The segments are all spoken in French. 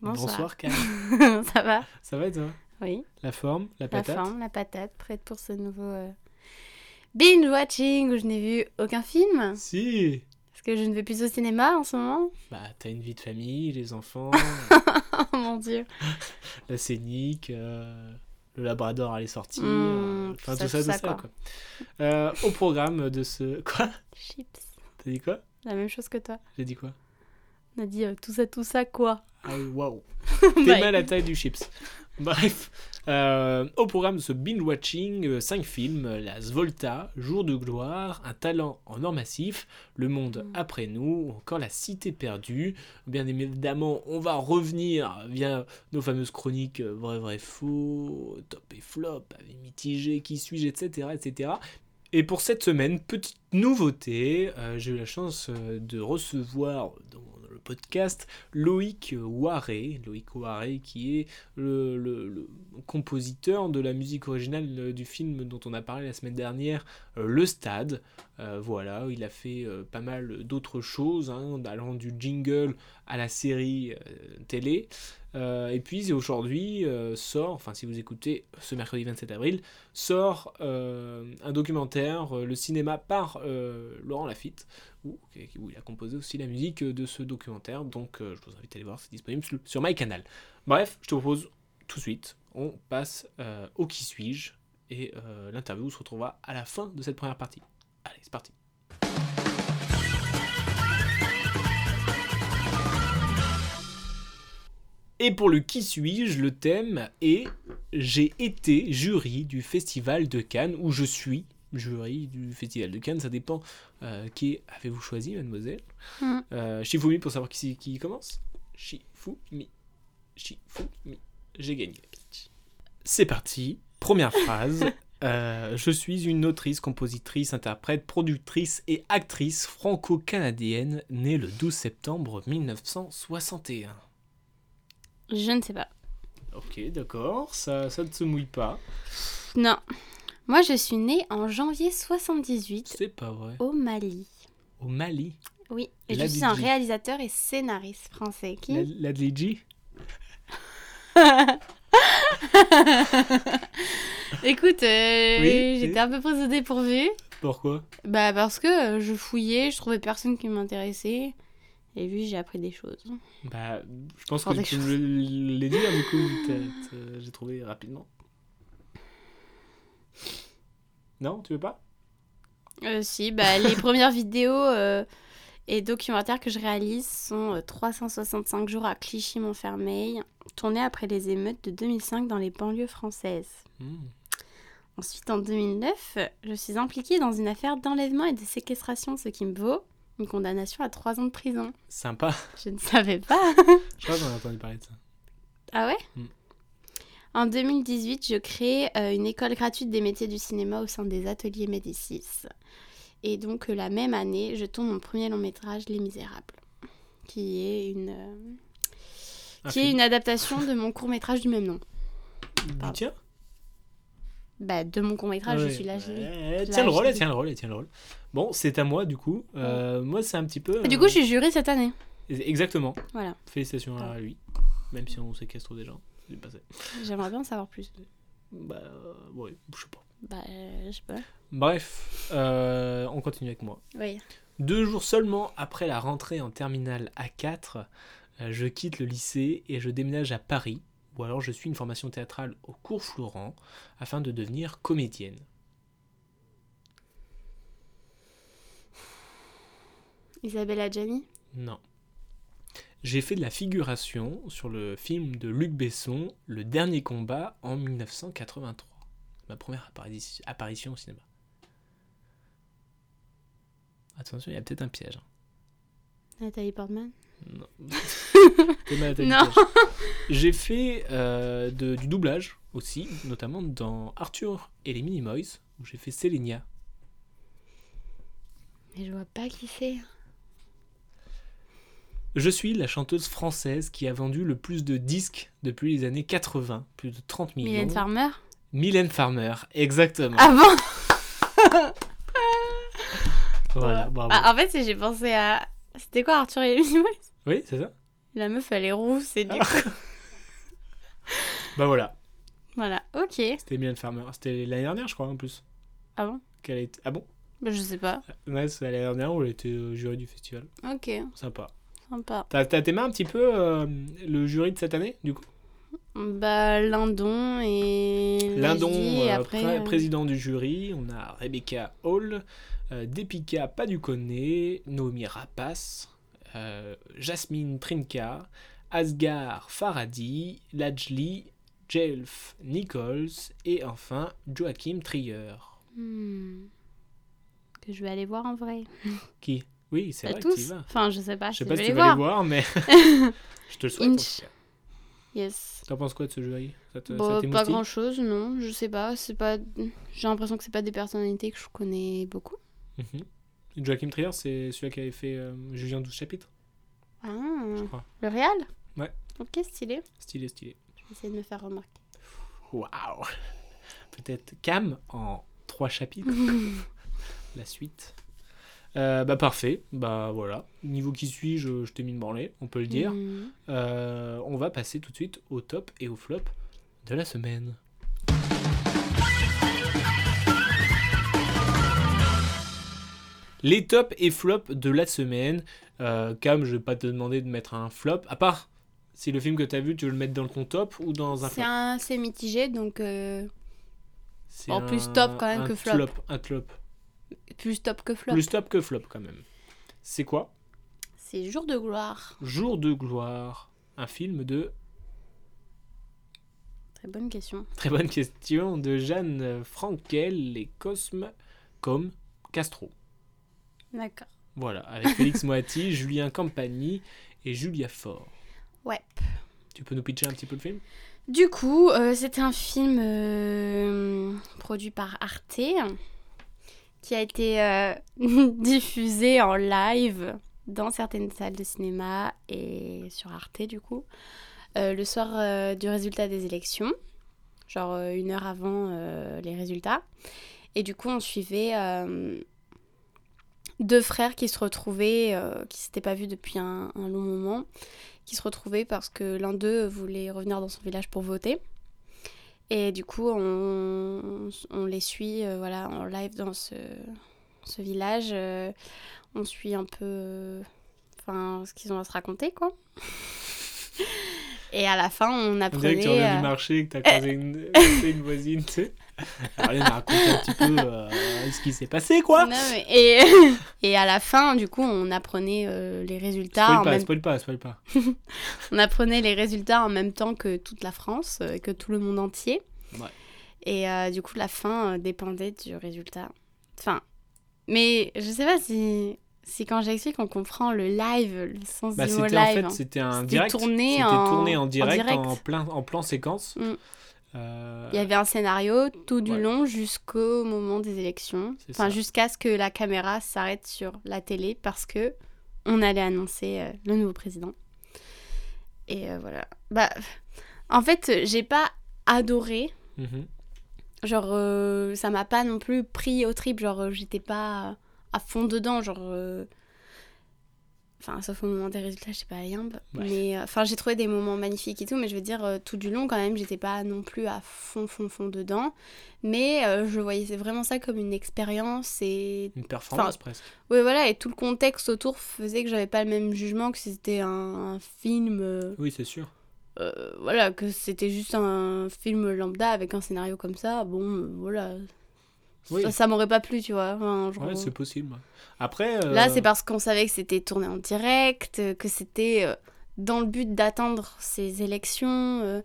Bonsoir. Kat. ça va Ça va et toi? Oui. La forme, la La patate? forme, la patate, prête pour ce nouveau euh, binge watching où je n'ai vu aucun film Si parce que je ne vais plus au cinéma en ce moment. Bah, t'as une vie de famille, les enfants, Oh mon dieu. la scénique, euh, le labrador allait sortir. Mmh, euh, tout Enfin, ça, tout ça, tout tout ça, ça, quoi. quoi. Euh, au programme de ce. Quoi? Chips. T'as dit quoi? La même chose que toi. J'ai dit quoi? On a dit euh, tout ça, tout ça quoi Ah, waouh T'es mal à la taille du chips. Bref, euh, au programme de ce binge-watching, 5 films, La Svolta, Jour de gloire, Un talent en or massif, Le monde après nous, ou encore La cité perdue. Bien évidemment, on va revenir via nos fameuses chroniques euh, vrai, vrai, faux, top et flop, avis mitigé, qui suis-je, etc., etc. Et pour cette semaine, petite nouveauté, euh, j'ai eu la chance euh, de recevoir dans podcast Loïc Waré, Loïc Waré qui est le, compositeur de la musique originale euh, du film dont on a parlé la semaine dernière, euh, Le Stade. Euh, voilà, il a fait pas mal d'autres choses, hein, allant du jingle à la série télé. Et puis aujourd'hui sort, enfin si vous écoutez ce mercredi 27 avril, sort un documentaire, Le cinéma par Laurent Lafitte, où, où il a composé aussi la musique de ce documentaire. Donc euh, je vous invite à aller voir, c'est disponible sur, MyCanal. Bref, je te propose tout de suite, on passe euh, au qui suis-je, et euh, l'interview se retrouvera à la fin de cette première partie. Allez, c'est parti. Et pour le qui suis-je, le thème est J'ai été jury du Festival de Cannes, ou je suis jury du Festival de Cannes, ça dépend euh, qui avez-vous choisi, mademoiselle? Euh, Shifumi pour savoir qui, qui commence? Shifumi. Shifumi. J'ai gagné. C'est parti. Première phrase. Euh, je suis une autrice, compositrice, interprète, productrice et actrice franco-canadienne née le 12 septembre 1961. Je ne sais pas. Ok, d'accord, ça, ça ne se mouille pas. Non. Moi je suis née en janvier 78 C'est pas vrai. au Mali. Au Mali. Oui. Et je suis un réalisateur et scénariste français. Qui La, la Dliji Écoute, euh, Oui, j'étais oui. un peu prise au dépourvu. Pourquoi? Bah parce que euh, je fouillais, je trouvais personne qui m'intéressait. Et puis j'ai appris des choses. Bah, je pense que tu me l'as dit, hein, du coup, t'as- j'ai trouvé rapidement. Non, tu veux pas? Euh, si, bah les premières vidéos euh, et documentaires que je réalise sont euh, 365 jours à Clichy-Montfermeil, tournés après les émeutes de 2005 dans les banlieues françaises. Hmm. Ensuite, en 2009, je suis impliquée dans une affaire d'enlèvement et de séquestration, ce qui me vaut une condamnation à 3 ans de prison. Sympa. Je ne savais pas. Je crois que j'en ai entendu parler de ça. Ah ouais? Mm. En 2018, je crée euh, une école gratuite des métiers du cinéma au sein des ateliers Médicis. Et donc euh, la même année, je tourne mon premier long métrage, Les Misérables, qui est une, euh, Un qui est une adaptation de mon court métrage du même nom. Du Pardon. tien? Bah, de mon court métrage, Ouais. je suis là. je- Ouais, tient le rôle, tient le rôle, tient le rôle. Bon, c'est à moi, du coup. Moi, c'est un petit peu... Du euh, coup, je suis jury cette année. Exactement. Voilà. Félicitations Ah. à lui. Même si on séquestre des gens. Passé. J'aimerais bien en savoir plus. Bah, euh, ouais, je sais pas. Bah, euh, je sais pas. Bref, euh, on continue avec moi. Oui. Deux jours seulement après la rentrée en terminale A4, euh, je quitte le lycée et je déménage à Paris, ou alors je suis une formation théâtrale au cours Florent afin de devenir comédienne. Isabelle Adjani? Non. J'ai fait de la figuration sur le film de Luc Besson, Le Dernier Combat, en 1983. Ma première appari- apparition au cinéma. Attention, il y a peut-être un piège. hein. Nathalie Portman? Non. Non. J'ai fait euh, de- du doublage aussi, notamment dans Arthur et les Minimoys, où j'ai fait Sélénia. Mais je vois pas qui c'est. Je suis la chanteuse française qui a vendu le plus de disques depuis les années 80, plus de 30 millions. Mylène Farmer? Mylène Farmer, exactement. Ah bon? Voilà, bravo. Ah, En fait, j'ai pensé à. C'était quoi Arthur et les Oui, c'est ça La meuf, elle est rousse et du Ah. coup. Bah voilà, Voilà, ok. c'était Mylène Farmer. C'était l'année dernière, je crois, en plus. Ah bon? Qu'elle été... Ah bon? Bah, Je sais pas. Ouais, c'est l'année dernière où elle était au jury du festival. Ok, Sympa. Sympa. T'as t'as aimé un petit peu euh, le jury de cette année, du coup? Bah, Lindon et. Lindon, et euh, après. pré- euh, président du jury. On a Rebecca Hall, Depika Paducone, Naomi Rapace, Jasmine Trinka, Asghar Faradi, Lajli, Jelf Nichols et enfin Joachim Trier. hmm, Que je vais aller voir en vrai. Qui? Oui, c'est vrai que tu y tous vas. Enfin, je sais pas. Je sais si pas si tu vas les voir, mais je te le souhaite. Inch. Yes. T'en penses quoi de ce jury Ça te- ça Bon, pas grand chose, non. Je sais pas. C'est pas. J'ai l'impression que c'est pas des personnalités que je connais beaucoup. Mhm. Joachim Trier, c'est celui qui avait fait euh, Julien 12 chapitres, Ah. je crois. Le Real? Ouais. Ok, stylé. Stylé, stylé. Je vais essayer de me faire remarquer. Waouh Peut-être Cam en trois chapitres. La suite. Euh, bah parfait, bah voilà. Niveau qui suit, je, je t'ai mis une branlée, on peut le dire. Hmm. Euh, on va passer tout de suite au top et au flop de la semaine. Les tops et flops de la semaine. Euh, Cam, je vais pas te demander de mettre un flop, à part si le film que tu as vu, tu veux le mettre dans ton top ou dans un C'est flop. un... c'est mitigé, donc en plus top quand même un que flop. Un flop. Plus top que flop. Plus top que flop quand même. C'est quoi? C'est Jour de gloire. Jour de gloire. Un film de Très bonne question. Très bonne question de Jeanne Frankel et Cosme comme Castro. D'accord. Voilà, avec Félix Moati, Julien Campagny et Julia Faure. Ouais. Tu peux nous pitcher un petit peu le film? Du coup, euh, c'était un film euh, produit par Arte qui a été euh, diffusé en live dans certaines salles de cinéma et sur Arte du coup euh, le soir euh, du résultat des élections, genre euh, une heure avant les résultats. Et du coup, on suivait deux frères qui se retrouvaient, qui s'étaient pas vus depuis un long moment, qui se retrouvaient parce que l'un d'eux voulait revenir dans son village pour voter. Et du coup, on, on les suit euh, voilà, en live dans ce, ce village. euh, on suit un peu euh, enfin, ce qu'ils ont à se raconter, quoi. Et à la fin, on On dirait apprenait... que tu reviens euh, du marché et que tu as croisé une, une voisine, tu sais. Alors, elle m'a raconté un petit peu euh, ce qui s'est passé, quoi. Non, mais- et, et à la fin, du coup, on apprenait euh, les résultats. Spoil en pas, même... spoil pas, spoil pas. On apprenait les résultats en même temps que toute la France, euh, que tout le monde entier. Ouais. Et euh, du coup, la fin euh, dépendait du résultat. Enfin, mais je sais pas si, si quand j'explique, on comprend le live, le sens Bah, du mot c'était en live. fait, c'était un direct. tourné C'était en- tourné en en direct, en, plein, en plan séquence. Mm. Euh, Il y avait un scénario tout du Ouais. long jusqu'au moment des élections. C'est Enfin, jusqu'à ce que la caméra s'arrête sur la télé parce que on allait annoncer euh, le nouveau président. Et euh, voilà. Bah, en fait, j'ai pas adoré. mhm. Genre, ça m'a pas non plus pris au trip. Genre, j'étais pas à fond dedans. Genre. euh, Enfin, sauf au moment des résultats, je sais pas, yimbe. Ouais. Mais, euh, enfin, j'ai trouvé des moments magnifiques et tout, mais je veux dire, euh, tout du long, quand même, j'étais pas non plus à fond, fond, fond dedans. Mais euh, je voyais vraiment ça comme une expérience et. Une performance Enfin, presque. Ouais, voilà, et tout le contexte autour faisait que j'avais pas le même jugement que si c'était un, un film. euh, Oui, c'est sûr. voilà, que c'était juste un film lambda avec un scénario comme ça. Bon, voilà. Oui. Ça, ça m'aurait pas plu, tu vois. Enfin, genre, Ouais, c'est possible. Après. euh, Là, c'est parce qu'on savait que c'était tourné en direct, euh, que c'était euh, dans le but d'atteindre ces élections.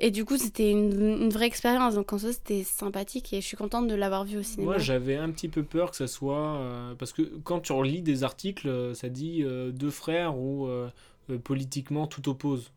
et du coup, c'était une, une vraie expérience. Donc, en soi, c'était sympathique et je suis contente de l'avoir vu au cinéma. Moi, j'avais un petit peu peur que ça soit. euh, parce que quand tu relis des articles, ça dit euh, deux frères ou. euh, politiquement tout oppose.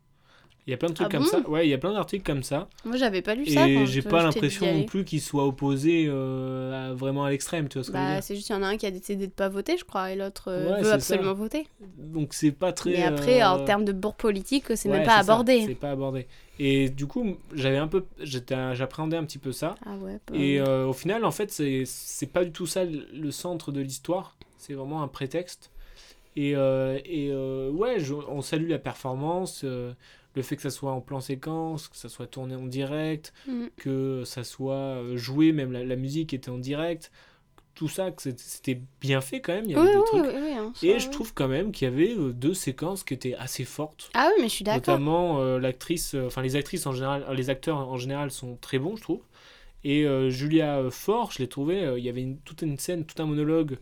Il y a plein de trucs Ah comme bon? Ça. Ouais, il y a plein d'articles comme ça. Moi, j'avais pas lu ça. Et j'ai pas l'impression non plus qu'il soit opposé euh, à- vraiment à l'extrême, tu vois ce que je veux Bah, c'est juste, il y en a un qui a décidé de pas voter, je crois, et l'autre euh, Ouais, veut absolument voter. Donc c'est pas très. Mais après, euh, en termes de bourg politique, c'est ouais, même pas abordé. C'est pas abordé. Et du coup, j'avais un peu, j'appréhendais un petit peu ça. Ah ouais, pas- Et euh, au final, en fait, c'est pas du tout ça le centre de l'histoire. C'est vraiment un prétexte. Et, euh, et euh, ouais, je- on salue la performance, euh, le fait que ça soit en plan séquence, que ça soit tourné en direct, Mm. que ça soit euh, joué, même la, la musique était en direct. Tout ça, que c'était bien fait quand même. Il y avait Oui, des oui, trucs. oui, en Et je trouve quand même qu'il y avait euh, deux séquences qui étaient assez fortes. Ah oui, mais je suis d'accord. Notamment euh, l'actrice, euh, enfin les actrices en général, les acteurs en général sont très bons, je trouve. Et euh, Julia Fort, je l'ai trouvé, euh, il y avait une- toute une scène, tout un monologue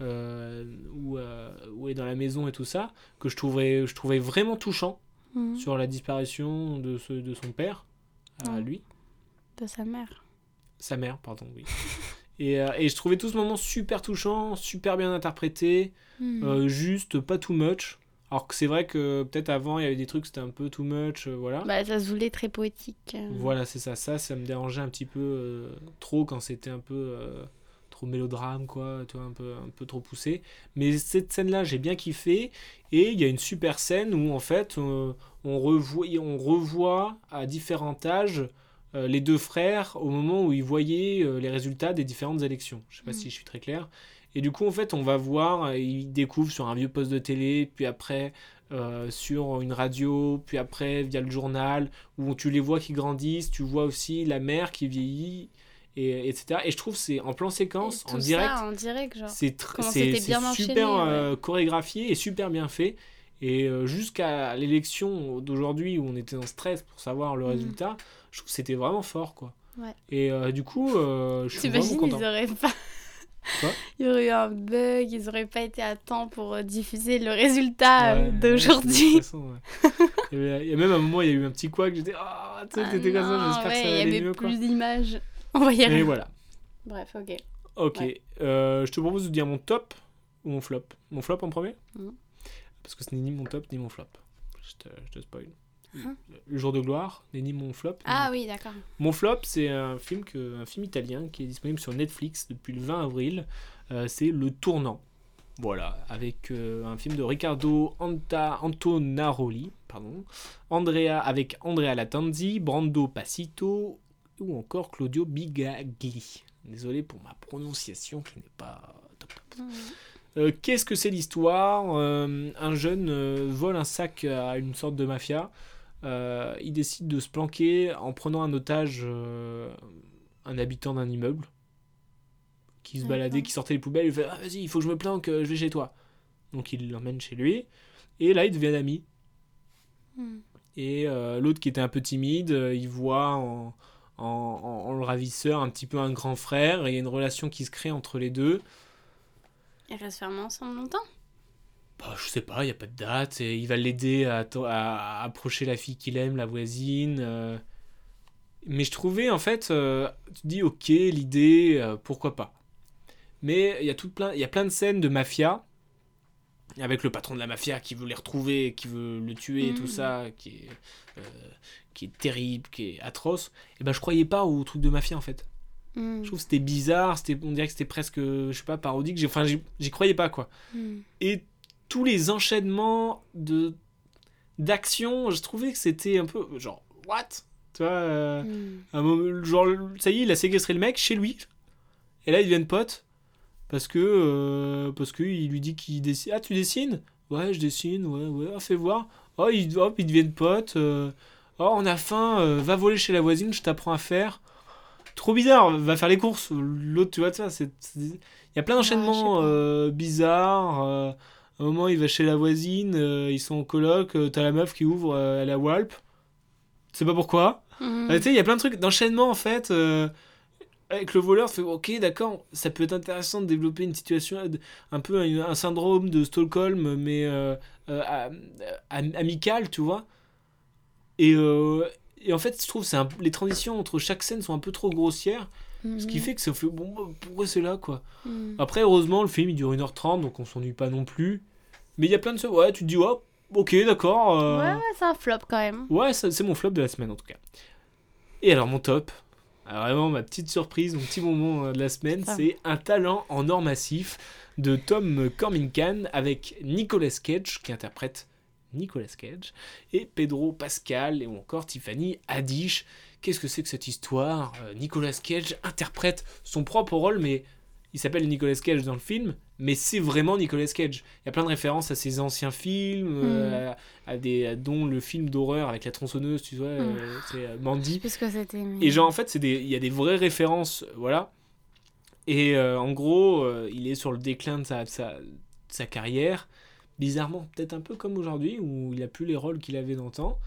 où, où elle est dans la maison et tout ça, que je trouvais, je trouvais vraiment touchant Mhm. sur la disparition de, ce, de son père, à lui, De sa mère. sa mère, pardon, oui. et, euh, et je trouvais tout ce moment super touchant, super bien interprété. Mhm. Euh, juste pas too much. Alors que c'est vrai que peut-être avant il y avait des trucs c'était un peu too much, euh, voilà. Bah, ça se voulait très poétique. Voilà, c'est ça. Ça, ça me dérangeait un petit peu trop quand c'était un peu trop mélodrame, quoi, tu vois, un peu, un peu trop poussé. Mais cette scène-là, j'ai bien kiffé. Et il y a une super scène où en fait euh, on, revoit, on revoit à différents âges euh, les deux frères au moment où ils voyaient euh, les résultats des différentes élections. Je sais pas Mm. si je suis très clair. Et du coup, en fait, on va voir, ils découvrent sur un vieux poste de télé, puis après euh, sur une radio, puis après via le journal, où tu les vois qui grandissent, tu vois aussi la mère qui vieillit, et, etc. Et je trouve que c'est en plan séquence, en direct, ça en direct, c'est enchaîné, super ouais. euh, chorégraphié et super bien fait. Et euh, jusqu'à l'élection d'aujourd'hui où on était en stress pour savoir le Mhm. résultat, je trouve que c'était vraiment fort, quoi. Ouais. Et euh, du coup, euh, je suis vraiment T'imagines, ils content. auraient pas. Quoi? Il y aurait eu un bug, ils auraient pas été à temps pour diffuser le résultat Ouais, d'aujourd'hui. ouais. il, y il y a même un moment, il y a eu un petit couac, j'étais ah, tu sais, Ah t'étais comme ça, j'espère que ça Il va y aller avait mieux, plus d'images. On voyait Et rien. voilà. Bref, ok. Ok, Ouais. euh, je te propose de dire mon top ou mon flop. Mon flop en premier Mhm. Parce que ce n'est ni mon top ni mon flop. Je te, je te spoil. Hein Le jour de gloire n'est ni mon flop. ni Ah oui, d'accord. Mon flop, c'est un film, que, un film italien qui est disponible sur Netflix depuis le 20 avril. Euh, c'est Le Tournant. Voilà, avec euh, un film de Riccardo Anta, Antonaroli, pardon, Andrea, avec Andrea Latanzi, Brando Passito ou encore Claudio Bigagli. Désolé pour ma prononciation qui n'est pas top top. Euh, Qu'est-ce que c'est l'histoire? Euh, Un jeune euh, vole un sac à une sorte de mafia. Il décide de se planquer en prenant un otage un habitant d'un immeuble qui se baladait, qui sortait les poubelles. Il fait ah, Vas-y, il faut que je me planque, je vais chez toi. Donc il l'emmène chez lui. Et là, ils deviennent amis. Mhm. Et l'autre qui était un peu timide, il voit en, en, en- en le ravisseur un petit peu un grand frère. Et il y a une relation qui se crée entre les deux. Ils restent fermés ensemble longtemps? Bah, je sais pas, il n'y a pas de date. Et il va l'aider à, to- à- à approcher la fille qu'il aime, la voisine. euh. Mais je trouvais, en fait, euh, tu te dis, ok, l'idée, euh, pourquoi pas. Mais il y, a tout plein, il y a plein de scènes de mafia, avec le patron de la mafia qui veut les retrouver, qui veut le tuer, et tout Mhm. ça, qui est, euh, qui est terrible, qui est atroce. Et ben, je croyais pas au truc de mafia, en fait. Mhm. Je trouve que c'était bizarre, c'était, on dirait que c'était presque, je sais pas, parodique. Enfin, j'y croyais pas, quoi Mhm. et tous les enchaînements de d'action, je trouvais que c'était un peu genre what? Tu vois, euh, un moment, genre ça y est, il a séquestré le mec chez lui. Et là ils deviennent potes parce que euh, parce que il lui dit qu'il dessine. Ah tu dessines? Ouais, je dessine. Ouais, ouais. Ah, fais voir. Oh ils hop, ils deviennent potes. euh. Oh on a faim. euh, va voler chez la voisine. Je t'apprends à faire. Trop bizarre. Va faire les courses. L'autre tu vois ça. C'est il y a plein je sais d'enchaînements bizarres. À un moment, il va chez la voisine, ils sont en coloc, t'as la meuf qui ouvre, elle a Walp. Tu sais pas pourquoi. Euh, tu sais, il y a plein de trucs d'enchaînement en fait. Avec le voleur, fait ok, d'accord, ça peut être intéressant de développer une situation, euh, un peu un, un syndrome de Stockholm, mais euh, euh, am- am- amical, tu vois. Et, euh, et en fait, je trouve que les transitions entre chaque scène sont un peu trop grossières, ce qui Mhm. fait que ça fait bon, bah, pourquoi c'est là quoi. Mhm. Après, heureusement, le film il dure 1h30, donc on s'ennuie pas non plus. Mais il y a plein de choses. Ouais, tu te dis, oh, ok, d'accord. Ouais, ouais, c'est un flop quand même. Ouais, c'est mon flop de la semaine en tout cas. Et alors mon top, alors, vraiment ma petite surprise, mon petit moment euh, de la semaine, c'est un talent en or massif de Tom Cormincan avec Nicolas Cage qui interprète Nicolas Cage et Pedro Pascal et ou encore Tiffany Haddish. Qu'est-ce que c'est que cette histoire? Euh, Nicolas Cage interprète son propre rôle, mais il s'appelle Nicolas Cage dans le film, mais c'est vraiment Nicolas Cage. Il y a plein de références à ses anciens films, euh, à, à des, à- dont le film d'horreur avec la tronçonneuse, tu vois, euh, c'est euh, Mandy. plus ce que c'était. mais- Et genre en fait, il y a des vraies références, voilà. Et euh, en gros, il est sur le déclin de sa, sa, carrière. Bizarrement, peut-être un peu comme aujourd'hui, où il a plus les rôles qu'il avait d'antan.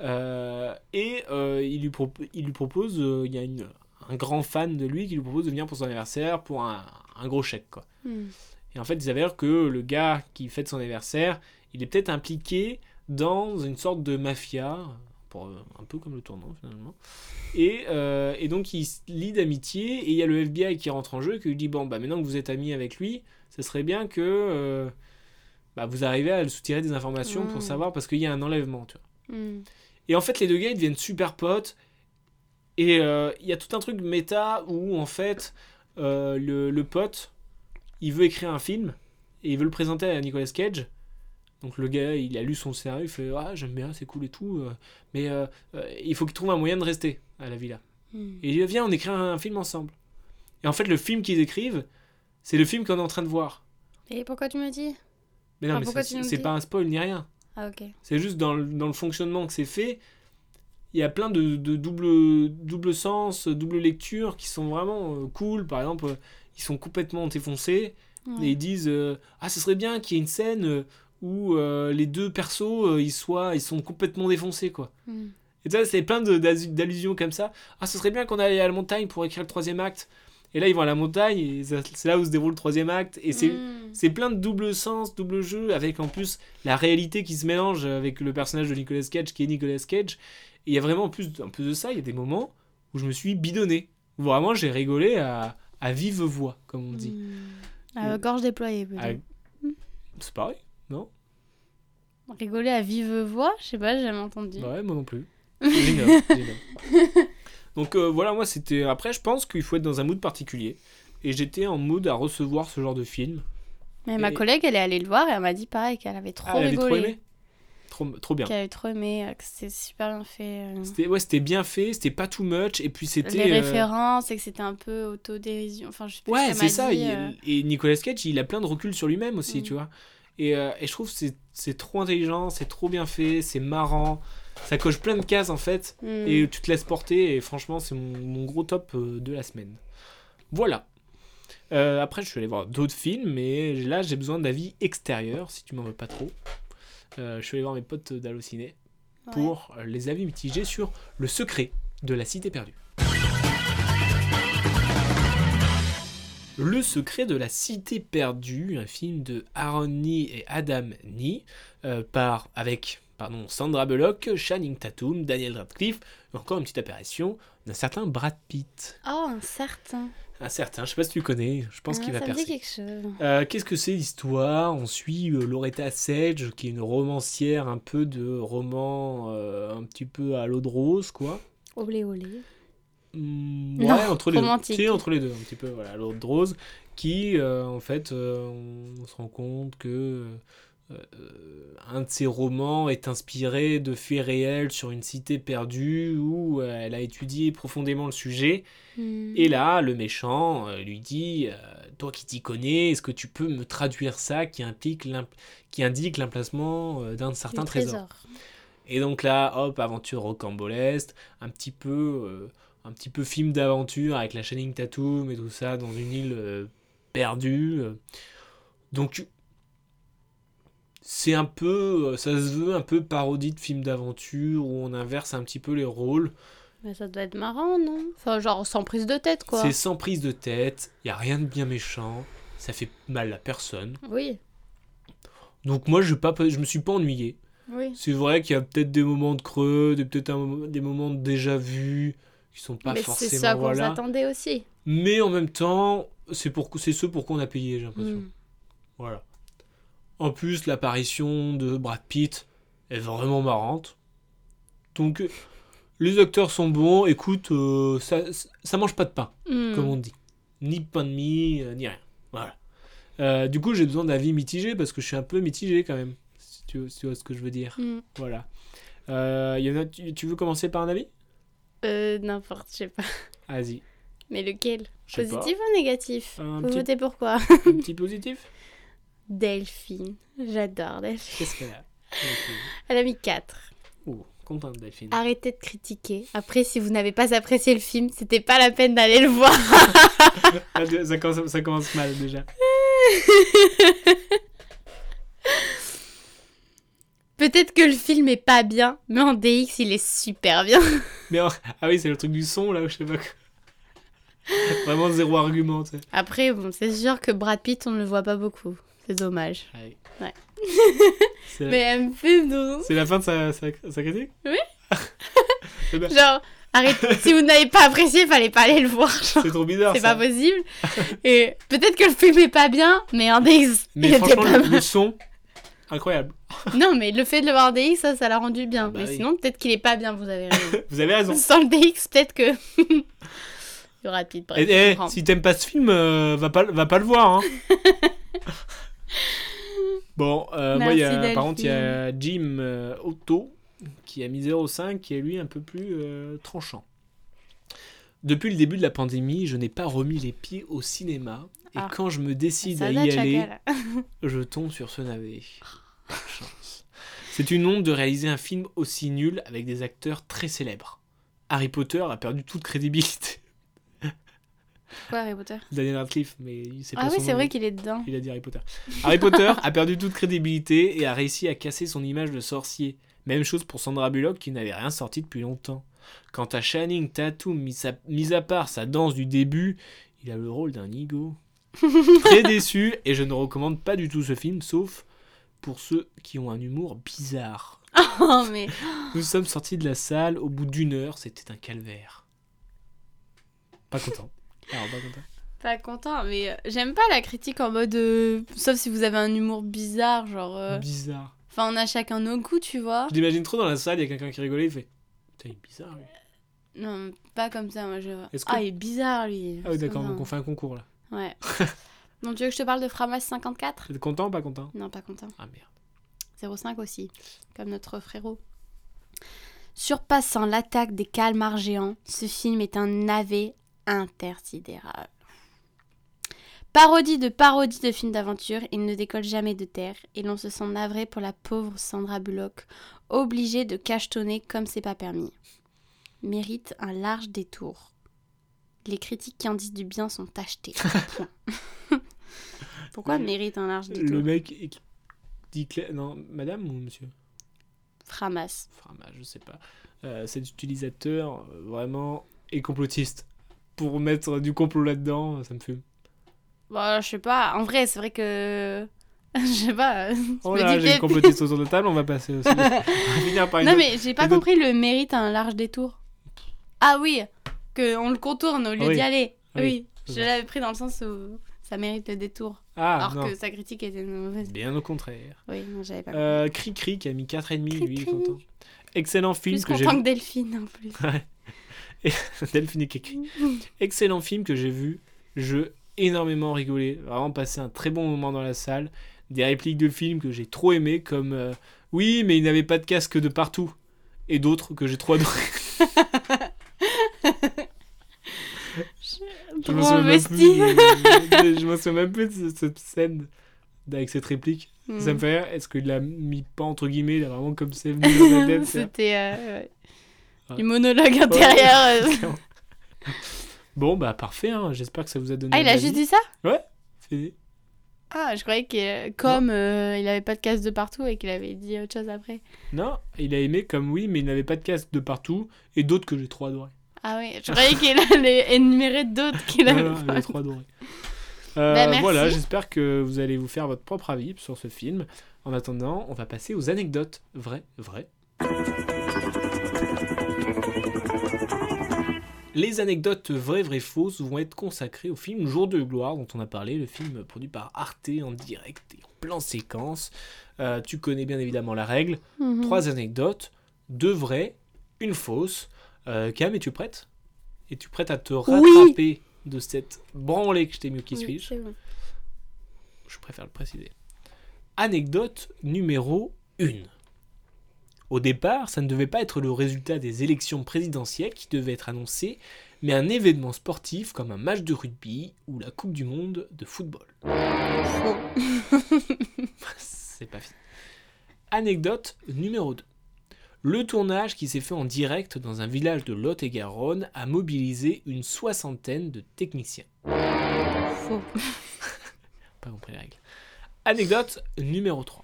Euh, et euh, il, lui il lui propose, il y a une, un grand fan de lui qui lui propose de venir pour son anniversaire pour un, un gros chèque, quoi. Hmm. Et en fait, il s'avère que le gars qui fête son anniversaire, il est peut-être impliqué dans une sorte de mafia, pour, euh, un peu comme le tournant finalement. Et, euh, et donc, il lie d'amitié, et il y a le FBI qui rentre en jeu, qui lui dit Bon, bah maintenant que vous êtes amis avec lui, ce serait bien que euh, bah, vous arrivez à le soutirer des informations pour Mm. savoir, parce qu'il y a un enlèvement, tu vois. Hmm. Et en fait, les deux gars, ils deviennent super potes. Et euh, il y a tout un truc méta où, en fait, euh, le, le pote, il veut écrire un film et il veut le présenter à Nicolas Cage. Donc le gars, il a lu son scénario, il fait Ah, j'aime bien, c'est cool et tout. euh, mais euh, il faut qu'il trouve un moyen de rester à la villa. Hmm. Et il dit Viens, on écrit un, film ensemble. Et en fait, le film qu'ils écrivent, c'est le film qu'on est en train de voir. Et pourquoi tu me dis? Mais non, Ah, mais c'est- pas un spoil ni rien. Ah, ok. C'est juste dans le, dans le fonctionnement que c'est fait, il y a plein de, de double, double sens, double lecture qui sont vraiment euh, cool. Par exemple, euh, ils sont complètement défoncés Ouais. et ils disent euh, Ah, ce serait bien qu'il y ait une scène où les deux persos ils, soient, ils sont complètement défoncés. quoi. Hmm. Et ça, c'est plein d'allusions comme ça. Ah, ce serait bien qu'on aille à la montagne pour écrire le troisième acte. Et là, ils vont à la montagne et c'est là où se déroule le troisième acte. Et c'est. C'est plein de double sens, double jeu, avec en plus la réalité qui se mélange avec le personnage de Nicolas Cage qui est Nicolas Cage. Il y a vraiment en plus, en plus de ça, il y a des moments où je me suis bidonné. Où Vraiment, j'ai rigolé à, à vive voix, comme on dit. Hmm. À gorge déployée. À- C'est pareil, non? Rigoler à vive voix Je sais pas, j'ai jamais entendu. Bah Ouais, moi non plus. Génial, génial. Donc euh, voilà, moi c'était. Après, je pense qu'il faut être dans un mood particulier. Et j'étais en mood à recevoir ce genre de film. Mais ma collègue, elle est allée le voir et elle m'a dit pareil qu'elle avait trop Ah, elle avait trop rigolé. aimé? Trop, trop bien. avait trop aimé, que c'était super bien fait. euh. C'était ouais, c'était bien fait, c'était pas too much. Et puis c'était. Les euh, références et que c'était un peu autodérision. Enfin, je sais Ouais, c'est ça. dit, il- euh. Et Nicolas Cage, il a plein de recul sur lui-même aussi, Mm. tu vois. Et, euh, et je trouve que c'est- c'est trop intelligent, c'est trop bien fait, c'est marrant. Ça coche plein de cases en fait. Hmm. Et tu te laisses porter. Et franchement, c'est mon, mon gros top de la semaine. Voilà. Euh, après, je suis allé voir d'autres films, mais là, j'ai besoin d'avis extérieurs, si tu m'en veux pas trop. Euh, je suis allé voir mes potes d'Allociné Ouais. pour euh, les avis mitigés sur Le secret de la cité perdue. Le secret de la cité perdue, un film de Aaron Nee et Adam Nee, euh, par, avec pardon, Sandra Bullock, Channing Tatum, Daniel Radcliffe, et encore une petite apparition d'un certain Brad Pitt. Oh, un certain. Un certain, je sais pas si tu le connais, je pense Ah, qu'il va percer. quelque chose. Euh, Qu'est-ce que c'est l'histoire? On suit euh, Loretta Sage, qui est une romancière un peu de roman euh, un petit peu à l'eau de rose, quoi. Olé, olé. Non, ouais, entre les romantique. deux. Si, entre les deux, un petit peu, voilà, l'eau de rose, qui, euh, en fait, on se rend compte que un de ses romans est inspiré de faits réels sur une cité perdue où euh, elle a étudié profondément le sujet. Hmm. Et là, le méchant euh, lui dit euh, Toi qui t'y connais, est-ce que tu peux me traduire ça qui, implique qui indique l'emplacement euh, d'un certain trésor? Et donc là, hop, aventure rocambolesque, un petit peu, euh, un petit peu film d'aventure avec la Channing Tatum et tout ça dans une île euh, perdue. euh. Donc, c'est un peu, euh, ça se veut un peu parodie de film d'aventure où on inverse un petit peu les rôles. Mais ça doit être marrant, non? Enfin, genre sans prise de tête, quoi. C'est sans prise de tête, il y a rien de bien méchant, ça fait mal à personne. Oui, Donc moi je pas je me suis pas ennuyé. oui. C'est vrai qu'il y a peut-être des moments de creux, des peut-être des moments de déjà vu qui sont pas Mais c'est ça qu'on voilà. s'attendait aussi. Mais en même temps, c'est pour c'est ce pour qu'on a payé, j'ai l'impression. Hmm. Voilà. En plus l'apparition de Brad Pitt, est vraiment marrante. Donc, les acteurs sont bons. Écoute, euh, ça, ça mange pas de pain, Hmm. comme on dit. Ni pain de mie, euh, ni rien. Voilà. Euh, du coup, j'ai besoin d'avis mitigé parce que je suis un peu mitigé quand même. Si tu, si tu vois ce que je veux dire. Hmm. Voilà. Y en a, tu, tu veux commencer par un avis? Euh, n'importe, je sais pas. Vas-y. Mais lequel? Pas. Positif ou négatif? Un Vous petit- votez pourquoi? Un petit positif? Delphine. J'adore Delphine. Qu'est-ce qu'elle a. Elle a mis 4. Oh, contente Delphine. Arrêtez de critiquer. Après, si vous n'avez pas apprécié le film, c'était pas la peine d'aller le voir. Ah, ça, commence, ça commence mal déjà. Peut-être que le film est pas bien, mais en DX, il est super bien. Mais en- ah oui, c'est le truc du son là, je sais pas. Vraiment zéro argument. Après, bon, c'est sûr que Brad Pitt, on ne le voit pas beaucoup. C'est dommage. Ouais. Mais elle me fait c'est la fin de sa, sa, sa critique Oui. Eh Genre, arrête. si vous n'avez pas apprécié, fallait pas aller le voir. c'est trop bizarre C'est pas possible. Et peut-être que le film est pas bien, mais en DX, Mais il était franchement, pas le, le son, incroyable. Non, mais le fait de le voir en DX, ça, ça l'a rendu bien. Ah bah mais oui. sinon, peut-être qu'il est pas bien, vous avez raison. Vous avez raison. Sans le DX, peut-être que. il y aura Pitt, bref. Et, eh, comprends. si t'aimes pas ce film, euh, va, pas, va pas le voir. Hein. bon, euh, moi, il y a, par contre, il y a Jim euh, Otto qui a mis 0,5 qui est lui un peu plus euh, tranchant. Depuis le début de la pandémie, je n'ai pas remis les pieds au cinéma. Et Ah. quand je me décide à y aller, je tombe sur ce navet. Chance. C'est une honte de réaliser un film aussi nul avec des acteurs très célèbres. Harry Potter a perdu toute crédibilité. Quoi, Harry Potter Daniel Radcliffe, mais c'est pas Ah oui, c'est vrai qu'il est dedans. Il a dit Harry Potter. Harry Potter a perdu toute crédibilité et a réussi à casser son image de sorcier. Même chose pour Sandra Bullock qui n'avait rien sorti depuis longtemps. Quant à Channing Tatum, mis, à- mis à part sa danse du début, il a le rôle d'un nigo. Très déçu et je ne recommande pas du tout ce film sauf pour ceux qui ont un humour bizarre. Oh, mais. Nous sommes sortis de la salle au bout d'une heure, c'était un calvaire. Pas content. Alors, pas content. Pas content, mais euh, j'aime pas la critique en mode. euh, Sauf si vous avez un humour bizarre, genre. euh, Bizarre. Enfin, on a chacun nos goûts, tu vois. Je l'imagine trop dans la salle, il y a quelqu'un qui rigolait, il fait Putain, il est bizarre lui. Non, pas comme ça, moi je. Est-ce que- Ah, il est bizarre lui. Ah oui, d'accord, donc on fait un concours là. Ouais. bon, tu veux que je te parle de Framas 54 T'es content ou pas content? Non, pas content. Ah merde. 05 aussi, comme notre frérot. Surpassant l'attaque des calmars géants, ce film est un navet intersidéral. Parodie de parodie de film d'aventure, il ne décolle jamais de terre et l'on se sent navré pour la pauvre Sandra Bullock, obligée de cachetonner comme c'est pas permis. Mérite un large détour. Les critiques qui en disent du bien sont achetées. Pourquoi mérite un large détour? Le mec dit Claire. Non, madame ou monsieur? Framas. Bah, je sais pas. Euh, cet utilisateur euh, vraiment est complotiste. Pour mettre du complot là-dedans, ça me fume. Bon, je sais pas. En vrai, c'est vrai que. Je sais pas. euh, je Oh là, j'ai une complotiste autour de table, on va passer aussi. on va finir par une Non, mais j'ai pas une compris le mérite à un large détour. Ah oui, que on le contourne au lieu Oui. d'y aller. Oui, je l'avais pris dans le sens où ça mérite le détour. Ah, alors non. que sa critique était mauvaise. Bien au contraire. Oui, non, j'avais pas Euh, Cri Cri qui a mis 4,5, lui, il est Cri-cri. content. Excellent film Plus que content que Delphine en plus. et Kiki. Excellent film que j'ai vu. Je énormément rigolé. Vraiment passé un très bon moment dans la salle. Des répliques de films que j'ai trop aimé comme euh, Oui, mais il n'avait pas de casque de partout. Et d'autres que j'ai trop adoré. Je me souviens même plus. de- Je me souviens même plus de ce- cette scène avec cette réplique. Hmm. Ça me fait rire. Est-ce qu'il l'a mis pas entre guillemets, il a vraiment comme c'est venu dans la tête. C'était euh, ouais. Ouais. du monologue intérieur. euh. Bon, bah parfait. hein. J'espère que ça vous a donné. Ah, il a juste dit ça? Fini. Ah, je croyais que comme euh, il avait pas de casse de partout et qu'il avait dit autre chose après. Non, il a aimé comme oui, mais il n'avait pas de casque de partout et d'autres que j'ai trop adoré. Ah oui, je croyais qu'il allait énumérer d'autres qu'il avait pas. j'ai trop adoré. Euh, Bah, voilà, j'espère que vous allez vous faire votre propre avis sur ce film. En attendant, on va passer aux anecdotes. Vrai, vrai. Les anecdotes vraies, vraies, fausses vont être consacrées au film Jour de gloire dont on a parlé, le film produit par Arte en direct et en plan séquence. Euh, tu connais bien évidemment la règle. Mhm. Trois anecdotes, deux vraies, une fausse. Euh, Cam, es-tu prête? Es-tu prête à te rattraper de cette branlée que je t'ai mis au qui Oui, suis-je? bon. Je préfère le préciser. Anecdote numéro 1. Au départ, ça ne devait pas être le résultat des élections présidentielles qui devait être annoncé, mais un événement sportif comme un match de rugby ou la Coupe du Monde de football. Faux. C'est pas fini. Anecdote numéro 2. Le tournage qui s'est fait en direct dans un village de Lot-et-Garonne a mobilisé une soixantaine de techniciens. Faux. Pas compris les règles. Anecdote numéro 3.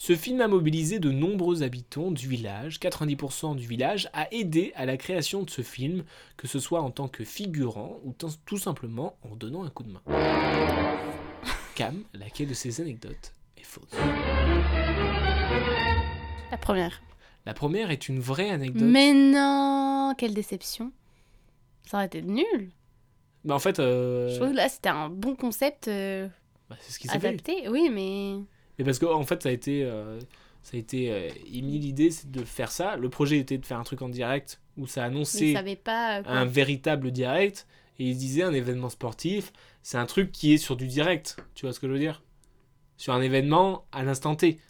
Ce film a mobilisé de nombreux habitants du village. 90% du village a aidé à la création de ce film, que ce soit en tant que figurant ou tout simplement en donnant un coup de main. Cam, laquelle de ces anecdotes est fausse La première. La première est une vraie anecdote. Mais non, quelle déception. Ça aurait été nul. Bah, en fait, euh, Je trouve que là, c'était un bon concept euh, bah, c'est ce qui s'est fait. adapté. Oui, mais. Mais parce qu'en en fait, ça a été, euh, ça a été euh, émis l'idée c'est de faire ça. Le projet était de faire un truc en direct où ça annonçait pas. euh, un véritable direct et ils disaient un événement sportif, c'est un truc qui est sur du direct. Tu vois ce que je veux dire? Sur un événement à l'instant T.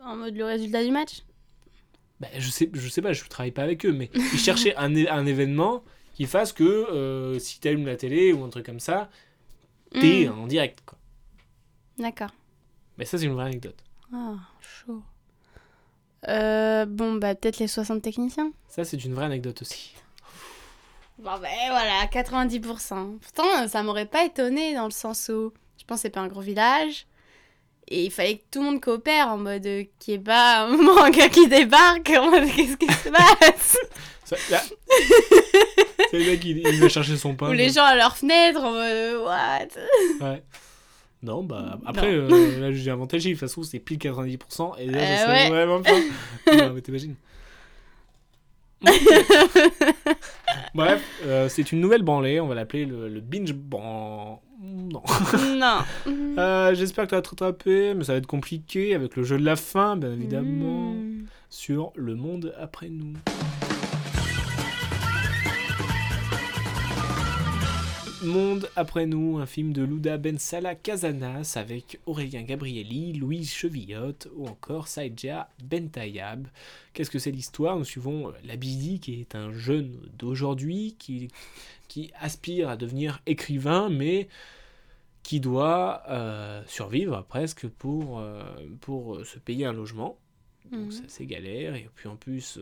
En mode le résultat du match? Bah, je sais, je sais pas, je travaille pas avec eux, mais ils cherchaient un, un événement qui fasse que euh, si t'allumes la télé ou un truc comme ça, t'es Hmm, en direct. Quoi. D'accord. Mais ça, c'est une vraie anecdote. Ah, chaud. Euh, bon, bah, peut-être les 60 techniciens. Ça, c'est une vraie anecdote aussi. Bon, ben voilà, 90%. Pourtant, ça m'aurait pas étonné dans le sens où je pense que c'est pas un gros village. Et il fallait que tout le monde coopère en mode euh, qu'il n'y ait pas un moment un gars qui débarque en mode qu'est-ce qui se passe? Ça- là- c'est le mec, il va chercher son pain. Ou les gens à leur fenêtre en mode euh, what? Ouais. Non, bah après, Non. euh, là j'ai inventé le chiffre, ça se trouve c'est pile 90%, et là Euh, ça serait ouais. vraiment pas. non, mais t'imagines. Bref, euh, c'est une nouvelle branlée, on va l'appeler le, le binge ban. Non. Non. Euh, J'espère que tu vas te rattraper, mais ça va être compliqué avec le jeu de la fin, bien évidemment, Mm. sur le monde après nous. Monde après nous, un film de Luda Ben Salah Casanas avec Aurélien Gabrielli, Louise Chevillotte ou encore Saïdja Bentayab. Qu'est-ce que c'est l'histoire Nous suivons euh, Labidi qui est un jeune d'aujourd'hui qui, qui aspire à devenir écrivain mais qui doit euh, survivre presque pour, euh, pour se payer un logement. Donc Mhm. c'est assez galère et puis en plus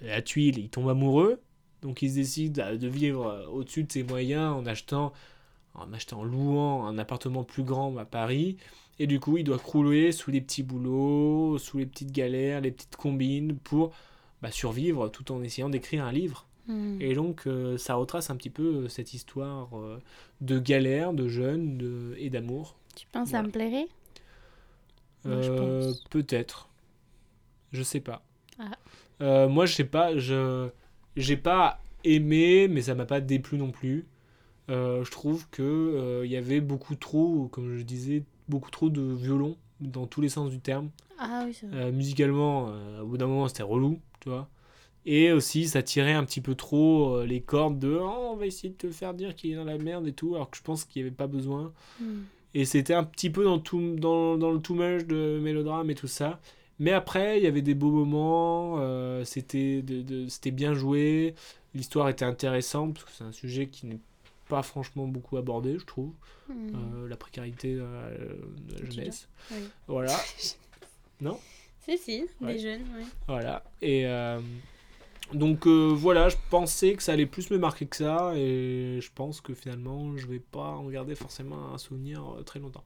la tuile il tombe amoureux donc il se décide à- de vivre euh, au-dessus de ses moyens en achetant, en achetant, en louant un appartement plus grand à Paris. Et du coup, il doit crouler sous les petits boulots, sous les petites galères, les petites combines pour bah, survivre tout en essayant d'écrire un livre. Mm. Et donc, euh, ça retrace un petit peu euh, cette histoire euh, de galère, de jeunes de- et d'amour. Tu penses que ça Voilà. me plairait Euh. Peut-être. Je sais pas. Ah. Euh, moi, je sais pas. Je j'ai pas aimé, mais ça m'a pas déplu non plus. Euh, je trouve que euh, il y avait beaucoup trop, comme je disais, beaucoup trop de violon dans tous les sens du terme. Ah oui, c'est vrai. Euh, musicalement, euh, au bout d'un moment, c'était relou, tu vois. Et aussi, ça tirait un petit peu trop les cordes de Oh, on va essayer de te faire dire qu'il est dans la merde et tout, alors que je pense qu'il n'y avait pas besoin. Mm. Et c'était un petit peu dans, tout, dans, dans le too much de mélodrame et tout ça. Mais après, il y avait des beaux moments, euh, c'était de- de- c'était bien joué, l'histoire était intéressante, parce que c'est un sujet qui n'est pas franchement beaucoup abordé, je trouve. Mm. Euh, la précarité euh, de la jeunesse. Oui. Voilà. non Si, si, Ouais. des jeunes, oui. Voilà. Et donc voilà, je pensais que ça allait plus me marquer que ça, et je pense que finalement, je vais pas en garder forcément un souvenir très longtemps.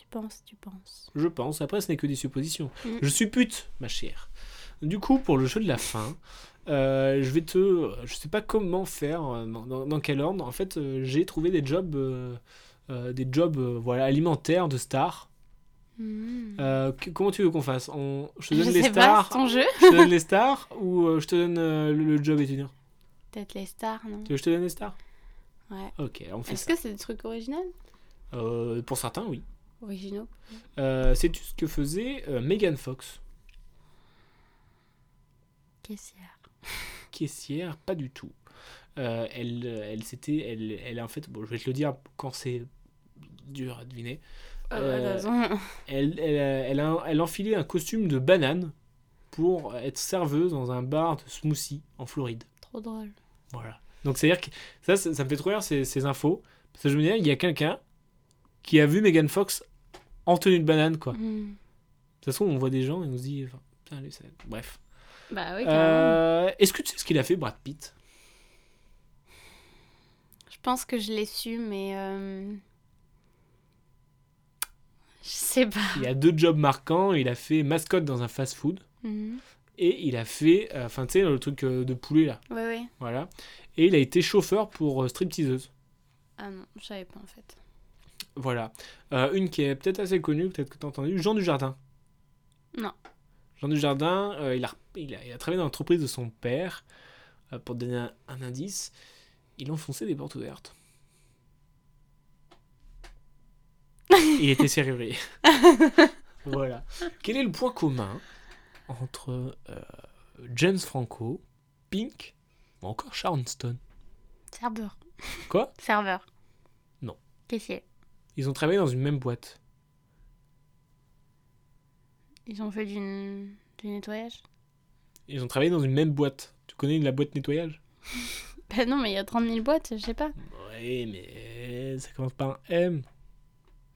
Tu penses, tu penses. Je pense. Après, ce n'est que des suppositions. Mm. Je suppute, ma chère. Du coup, pour le jeu de la fin, euh, je vais te. Je sais pas comment faire, euh, dans, dans- dans quel ordre. En fait, euh, j'ai trouvé des jobs, euh, des jobs, voilà, alimentaires de stars. Que- comment tu veux qu'on fasse? On- Je te Je donne les sais pas, stars c'est ton jeu. Je te donne les stars ou je te donne le, le job étudiant? Peut-être les stars, non Tu veux que je te donne les stars? Ouais. Ok, on fait Est-ce que c'est des trucs originaux? Pour certains, oui. Originaux. Euh, Sais-tu ce que faisait euh, Megan Fox? Caissière. Caissière, pas du tout. Euh, elle, elle s'était, elle, elle en fait, bon, je vais te le dire quand c'est dur à deviner. Euh, Euh, raison. Elle, elle, elle, a, elle enfilait un costume de banane pour être serveuse dans un bar de smoothie en Floride. Trop drôle. Voilà. Donc c'est-à-dire que ça, ça, ça me fait trop rire ces, ces infos. Parce que je me dis, il y a quelqu'un qui a vu Megan Fox en tenue de banane, quoi. De Hmm. toute façon, on voit des gens et on se dit, enfin, putain, lui, ça- bref. Bah oui. Euh, Est-ce que tu sais ce qu'il a fait, Brad Pitt? Je pense que je l'ai su, mais. euh, Je sais pas. Il a deux jobs marquants. Il a fait mascotte dans un fast-food Mhm. et il a fait, euh, enfin, tu sais, le truc de poulet là, Ouais, ouais. voilà. Et il a été chauffeur pour euh, stripteaseuse. Ah non, je savais pas en fait. Voilà. Euh, une qui est peut-être assez connue, peut-être que tu as entendu, Jean Dujardin. Non. Jean Dujardin, euh, il, a, il, a, il a travaillé dans l'entreprise de son père. Euh, pour te donner un, un indice, il enfonçait des portes ouvertes. il était serrurier. voilà. Quel est le point commun entre euh, James Franco, Pink ou encore Sharon Stone? Serveur. Quoi? Serveur. Non. Caissier. Ils ont travaillé dans une même boîte. Ils ont fait du, du nettoyage? Ils ont travaillé dans une même boîte. Tu connais la boîte nettoyage? Bah non, mais il y a 30 000 boîtes, je sais pas. Oui, mais ça commence par un M.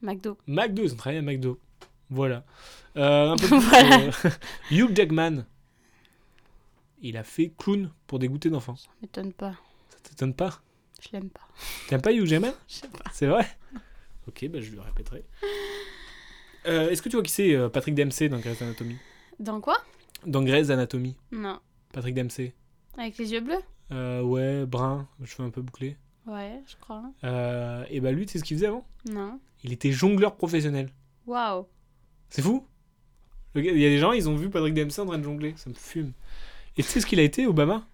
McDo. McDo, ils ont travaillé à McDo. Voilà. Euh, un peu plus, Voilà. euh, Hugh Jackman. Il a fait clown pour des goûters d'enfants. Ça m'étonne pas. Ça t'étonne pas? Je l'aime pas. T'aimes pas Hugh Jackman? Je sais pas. C'est vrai? Ok, bah je le répéterai. Euh, Est-ce que tu vois qui c'est euh, Patrick Dempsey dans Grey's Anatomy? Dans quoi? Dans Grey's Anatomy, Non. Patrick Dempsey. Avec les yeux bleus? Euh, ouais, brun, cheveux un peu bouclés. Ouais, je crois. Euh, et bah lui, tu sais ce qu'il faisait avant? Non. Il était jongleur professionnel. Waouh. C'est fou Il y a des gens, ils ont vu Patrick Dempsey en train de jongler. Ça me fume. Et tu sais ce qu'il a été, Obama?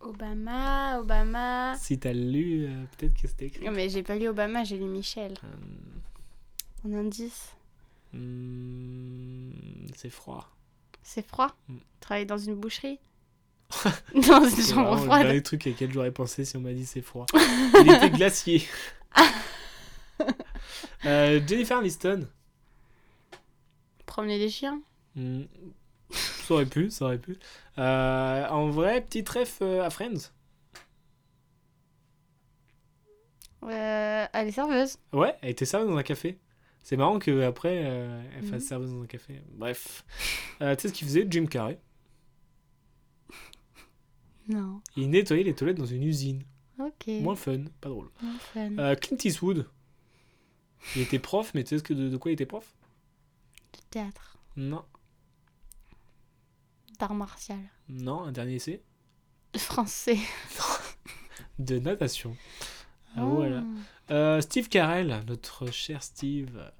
Obama, Obama. Si t'as lu, euh, peut-être que c'était écrit. Non, mais j'ai pas lu Obama, j'ai lu Michel. Euh, En indice. hmm, c'est froid. C'est froid? Mm. Travailler dans une boucherie? Dans une C'est chambre le froide dernier truc auquel j'aurais pensé si on m'a dit c'est froid. Il était glacier. Euh, Jennifer Aniston. Promener des chiens? Hmm, Ça aurait pu, ça aurait pu. Euh, en vrai, petit ref euh, à Friends. euh, Elle est serveuse. Ouais, elle était serveuse dans un café. C'est marrant qu'après, euh, elle fasse Mhm. serveuse dans un café. Bref. Euh, tu sais ce qu'il faisait Jim Carrey? Non. Il nettoyait les toilettes dans une usine. Ok. Moins fun, pas drôle. Moins fun. Clint Eastwood. Il était prof, mais tu sais ce que de, de quoi il était prof? Du théâtre. Non. D'art martial. Non, un dernier essai. Français. De natation. Ah, Oh. voilà. Euh, Steve Carell, notre cher Steve.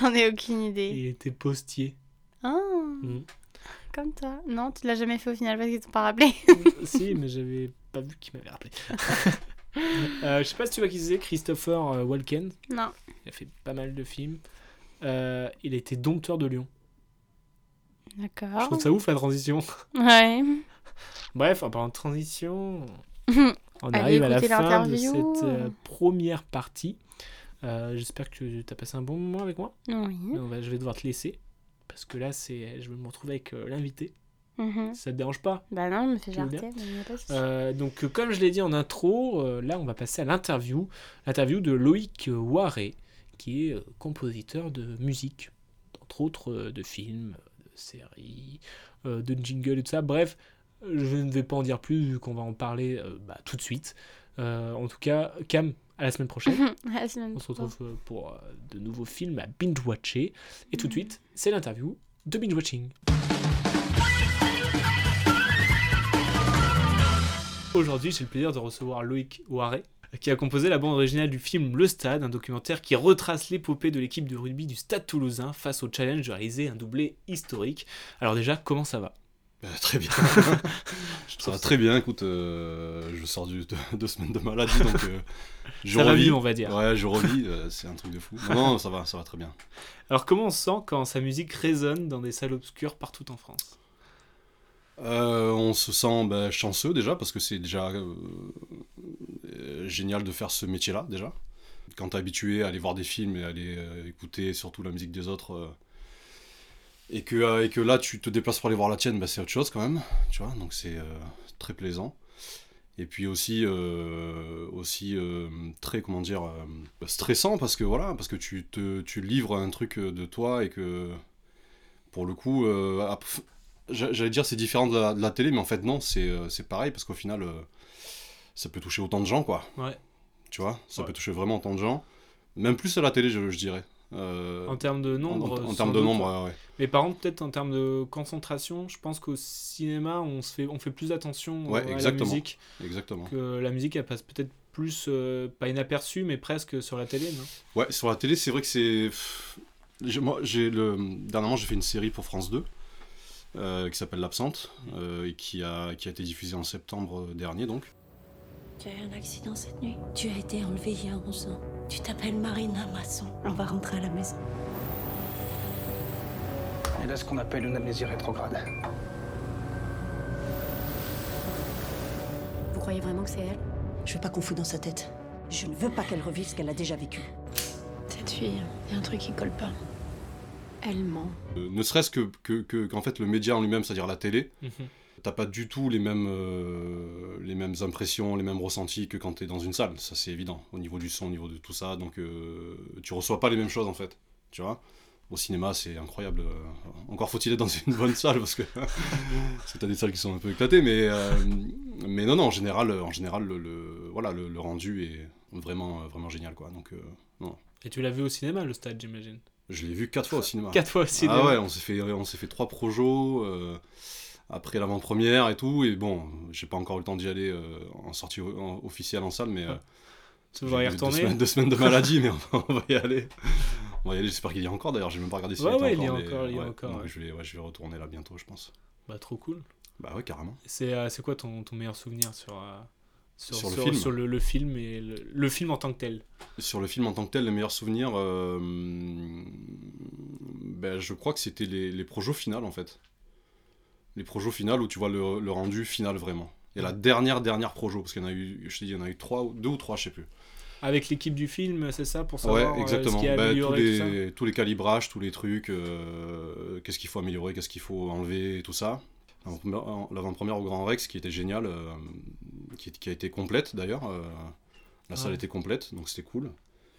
J'en ai aucune idée. Il était postier. Ah, Mm. comme toi. Non, tu l'as jamais fait au final parce qu'ils t'ont pas rappelé. si, mais j'avais pas vu qu'il m'avait rappelé. Euh, je sais pas si tu vois qui c'est, Christopher euh, Walken. non. Il a fait pas mal de films. Euh, il a été dompteur de lion. Je D'accord. trouve ça ouf la transition. Ouais. Bref, en parlant de transition, on arrive à la fin de cette euh, première partie. Euh, J'espère que tu as passé un bon moment avec moi. Oui. Va- je vais devoir te laisser. Parce que là, c'est, je vais me retrouver avec euh, l'invité. Mhm. Ça te dérange pas? Bah non, me fait Tu veux jarter, mais y a pas de souci. Euh, donc, euh, comme je l'ai dit en intro, euh, là, on va passer à l'interview. L'interview de Loïc euh, Waré, qui est euh, compositeur de musique, entre autres euh, de films, de séries, euh, de jingles et tout ça. Bref, je ne vais pas en dire plus, vu qu'on va en parler bah, tout de suite. En tout cas, Cam, à la semaine prochaine. À la semaine On se retrouve pour de nouveaux films à binge-watcher. Et tout de suite, c'est l'interview de binge-watching. Aujourd'hui, j'ai le plaisir de recevoir Loïc Waré. Qui a composé la bande originale du film Le Stade, un documentaire qui retrace l'épopée de l'équipe de rugby du Stade toulousain face au challenge de réaliser un doublé historique. Alors déjà, comment ça va? Bah, très bien. ça va très bien, écoute, euh, je sors du, de, deux semaines de maladie, donc euh, je Ça va revis. on va dire. Ouais, je revis, euh, c'est un truc de fou. Non, non, ça va, ça va très bien. Alors comment on se sent quand sa musique résonne dans des salles obscures partout en France? Euh, on se sent bah, chanceux déjà, parce que c'est déjà euh, euh, génial de faire ce métier-là, déjà. Quand t'es habitué à aller voir des films et à aller euh, écouter surtout la musique des autres, euh, et, que, euh, et que là tu te déplaces pour aller voir la tienne, bah, c'est autre chose quand même, tu vois, donc c'est euh, très plaisant. Et puis aussi, euh, aussi euh, très, comment dire, euh, stressant parce que voilà, parce que tu te tu livres un truc de toi et que pour le coup, euh, j'allais dire c'est différent de la, télé, mais en fait non, c'est euh, pareil parce qu'au final, euh, ça peut toucher autant de gens quoi. Ouais. Tu vois, ça Ouais. peut toucher vraiment autant de gens, même plus à la télé, je, je dirais. Euh, En termes de nombre en, termes de doute. nombre, ouais. Mais par contre, peut-être en termes de concentration, je pense qu'au cinéma, on, se fait, on fait plus attention Ouais, euh, à la musique. exactement. Que la musique, elle passe peut-être plus, euh, pas inaperçue, mais presque sur la télé, non? Ouais, sur la télé, c'est vrai que c'est. Moi, j'ai le. Dernièrement, j'ai fait une série pour France 2 euh, qui s'appelle L'Absente euh, et qui a, qui a été diffusée en septembre dernier, donc. Tu as eu un accident cette nuit Tu as été enlevée il y a 11 ans. Tu t'appelles Marina Masson. On va rentrer à la maison. Elle a ce qu'on appelle une amnésie rétrograde. Vous croyez vraiment que c'est elle? Je veux pas qu'on fout dans sa tête. Je ne veux pas qu'elle revive ce qu'elle a déjà vécu. Cette fille, il y a un truc qui colle pas. Elle ment. Euh, ne serait-ce que, que, que- qu'en fait, le média en lui-même, c'est-à-dire la télé, Mhm. T'as pas du tout les mêmes, euh, les mêmes impressions, les mêmes ressentis que quand t'es dans une salle. Ça, c'est évident, au niveau du son, au niveau de tout ça. Donc, euh, tu reçois pas les mêmes choses, en fait. Tu vois Au cinéma, c'est incroyable. Euh, Encore faut-il être dans une bonne salle, parce que parce que t'as des salles qui sont un peu éclatées. Mais, euh, mais non, non, en général, en général le, le- voilà, le, le rendu est vraiment, vraiment génial, quoi. Donc, non. Et tu l'as vu au cinéma, le stade, j'imagine? Je l'ai vu quatre fois au cinéma. Quatre fois au cinéma. Ah ouais, on s'est fait, on s'est fait trois projos euh, après l'avant-première et tout. Et bon, j'ai pas encore eu le temps d'y aller euh, en sortie en- officielle en salle, mais euh, Tu vas y retourner deux semaines, deux semaines de maladie, mais on va, on va y aller. On va y aller. J'espère qu'il y a encore. D'ailleurs, j'ai même pas regardé si Ouais, était ouais, il y a mais, encore, il y a ouais, encore, donc. Je vais, ouais, je vais retourner là bientôt, je pense. Bah, trop cool. Bah ouais, carrément. C'est euh, c'est quoi ton, ton meilleur souvenir sur, euh, sur, Sur le sur- film sur le, le film et le, le film en tant que tel? Sur le film en tant que tel, les meilleurs souvenirs, euh, ben, je crois que c'était les, les projos finales en fait. Les projos finales où tu vois le, le rendu final vraiment. Et la dernière, dernière projo, parce qu'il y en a eu, je te dis, il y en a eu trois, ou- deux ou trois, je sais plus. Avec l'équipe du film, c'est ça Pour savoir ouais, euh, exactement. ce qui est Ben, tous, amélioré, tout ça les, tous les calibrages, tous les trucs, euh, qu'est-ce qu'il faut améliorer, qu'est-ce qu'il faut enlever, et tout ça. L'avant-première au Grand Rex qui était génial, euh, qui, qui a été complète d'ailleurs. euh, la salle Ouais. était complète, donc c'était cool.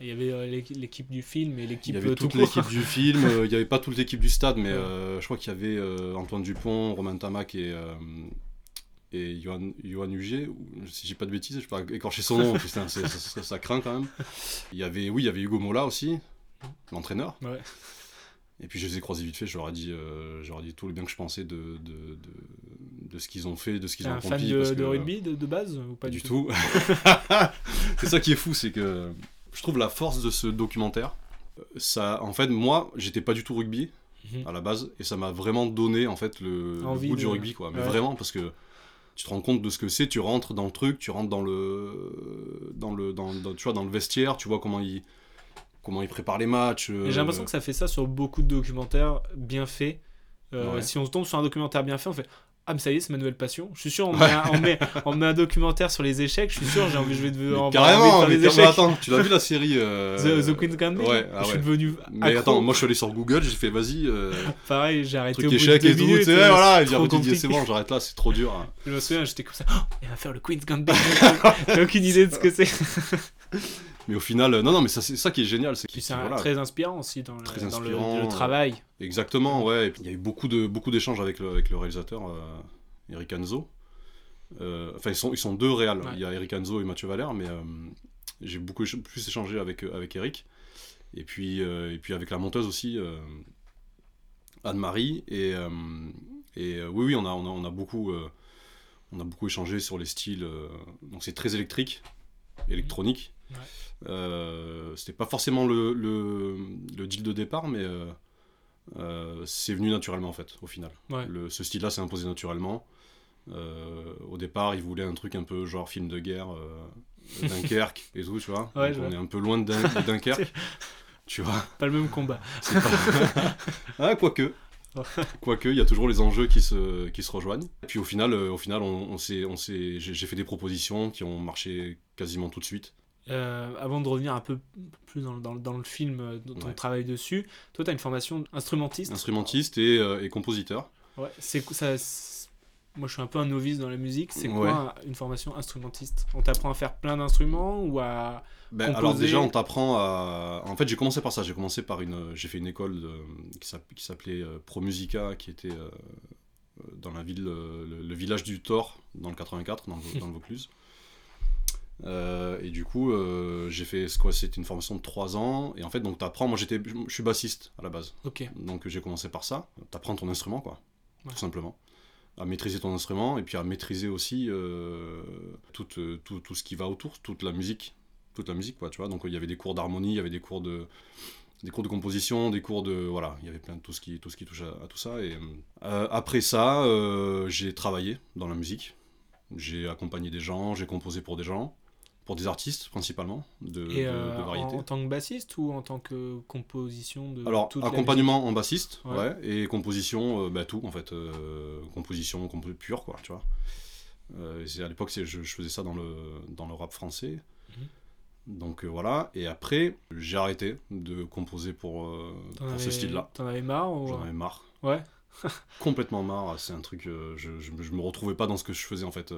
Il y avait euh, l'équi- l'équipe du film et Il l'équipe y avait euh, tout toute l'équipe du film, euh, il n'y avait pas toute l'équipe du stade, mais euh, je crois qu'il y avait Antoine Dupont, Romain Tamac et, et Johan, Johan Hugier, ou, si j'ai pas de bêtises, je peux pas écorcher son nom, putain, ça, ça- ça craint quand même. Il y avait, oui, il y avait Hugo Mola aussi, l'entraîneur. Ouais. Et puis je les ai croisés vite fait, je leur ai dit, ai dit tout le bien que je pensais de, de, de, de ce qu'ils ont fait, de ce qu'ils ont un fan accompli. de, parce de rugby de, de base ou pas du tout. c'est ça qui est fou, c'est que je trouve la force de ce documentaire. euh, Ça, en fait, moi, j'étais pas du tout rugby Mhm. à la base, et ça m'a vraiment donné en fait le, le goût de- du rugby, quoi. Mais ouais. vraiment, parce que tu te rends compte de ce que c'est, tu rentres dans le truc, tu rentres dans le, dans le, dans, dans- tu vois, dans le vestiaire, tu vois comment ils, comment ils préparent les matchs. Et J'ai l'impression que ça fait ça sur beaucoup de documentaires bien faits. Euh, Ouais. Si on se tombe sur un documentaire bien fait, on fait Ah, mais ça y est, c'est ma nouvelle passion. Je suis sûr, on met, un, on, met, on met un documentaire sur les échecs. Je suis sûr, j'ai envie, je vais devenir. carrément, les car- mais échecs. attends, tu l'as vu la série euh, The, The Queen's Gambit? Ouais, ah Je suis ouais. devenu. Mais accro. attends, moi je suis allé sur Google, j'ai fait vas-y, euh, Pareil, j'ai arrêté truc au bout de échec et minutes, sais, euh, voilà, c'est il bon, j'arrête là, c'est trop dur. hein. Je me souviens, j'étais comme ça. Oh, il va faire le Queen's Gambit. J'ai aucune idée de ce que c'est. Mais au final, euh, non, non, mais ça, c'est ça qui est génial, c'est Puis c'est voilà, très inspirant aussi dans, le, Très dans le- inspirant, le euh, travail. Exactement, ouais. Et puis, il y a eu beaucoup de beaucoup d'échanges avec le, avec le réalisateur euh, Eric Anzo. Euh, Enfin, ils sont ils sont deux. Ouais. Il y a Eric Anzo et Mathieu Valère, mais euh, j'ai beaucoup plus échangé avec avec Eric. Et puis et puis avec la monteuse aussi Anne-Marie et et oui oui on a on a, on a beaucoup on a beaucoup échangé sur les styles. euh, donc c'est très électrique. électronique. Ouais. Euh, C'était pas forcément le, le, le deal de départ, mais euh, euh, c'est venu naturellement en fait, au final. Ouais. Le, ce style-là s'est imposé naturellement. Au départ, ils voulaient un truc un peu genre film de guerre, Dunkerque et tout, tu vois. Ouais, Donc je on est un peu loin de, Dun- de Dunkerque, tu vois. Pas le même combat. Pas- ah, quoique. Quoique, il y a toujours les enjeux qui se, qui se rejoignent. Et puis au final, euh, au final on, on j'ai fait des propositions qui ont marché quasiment tout de suite. Euh, avant de revenir un peu plus dans, le- dans dans film, euh, dont on Ouais. travaille dessus, toi, tu as une formation instrumentiste. Instrumentiste et, euh, et compositeur. Ouais, c'est ça. Moi, je suis un peu un novice dans la musique. C'est quoi Ouais. une formation instrumentiste? On t'apprend à faire plein d'instruments ou à. Ben, Composer. alors déjà, on t'apprend à... En fait, j'ai commencé par ça. J'ai commencé par une... J'ai fait une école de- qui s'app- qui s'appelait Pro Musica, qui était dans la ville, le, le village du Thor, dans le 84, dans le, dans le Vaucluse. Euh, et du coup, euh, j'ai fait ce quoi C'était une formation de 3 ans. Et en fait, donc t'apprends. Moi, j'étais, je suis bassiste à la base. Ok. Donc j'ai commencé par ça. T'apprends ton instrument, quoi. Ouais. Tout simplement. À maîtriser ton instrument et puis à maîtriser aussi euh, tout, tout, tout ce qui va autour, toute la musique. Toute la musique, quoi, tu vois. Donc il y avait des cours d'harmonie, il y avait des cours de des cours de composition, des cours de voilà, il y avait plein de tout ce qui tout ce qui touche à, à tout ça et après ça, j'ai travaillé dans la musique. J'ai accompagné des gens, j'ai composé pour des gens, pour des artistes principalement de, Et euh, de variété. en, en tant que bassiste ou en tant que composition de. Alors, accompagnement en bassiste, Ouais. ouais. et composition, euh, bah, tout en fait, euh, composition compo- pure, quoi, tu vois. C'est- à l'époque, c'est- je, je faisais ça dans le, dans le rap français. Mhm. Donc voilà, et après, j'ai arrêté de composer pour, pour ce style-là. T'en avais marre ou... J'en avais marre. Ouais. Complètement marre, c'est un truc, je, je me retrouvais pas dans ce que je faisais en fait.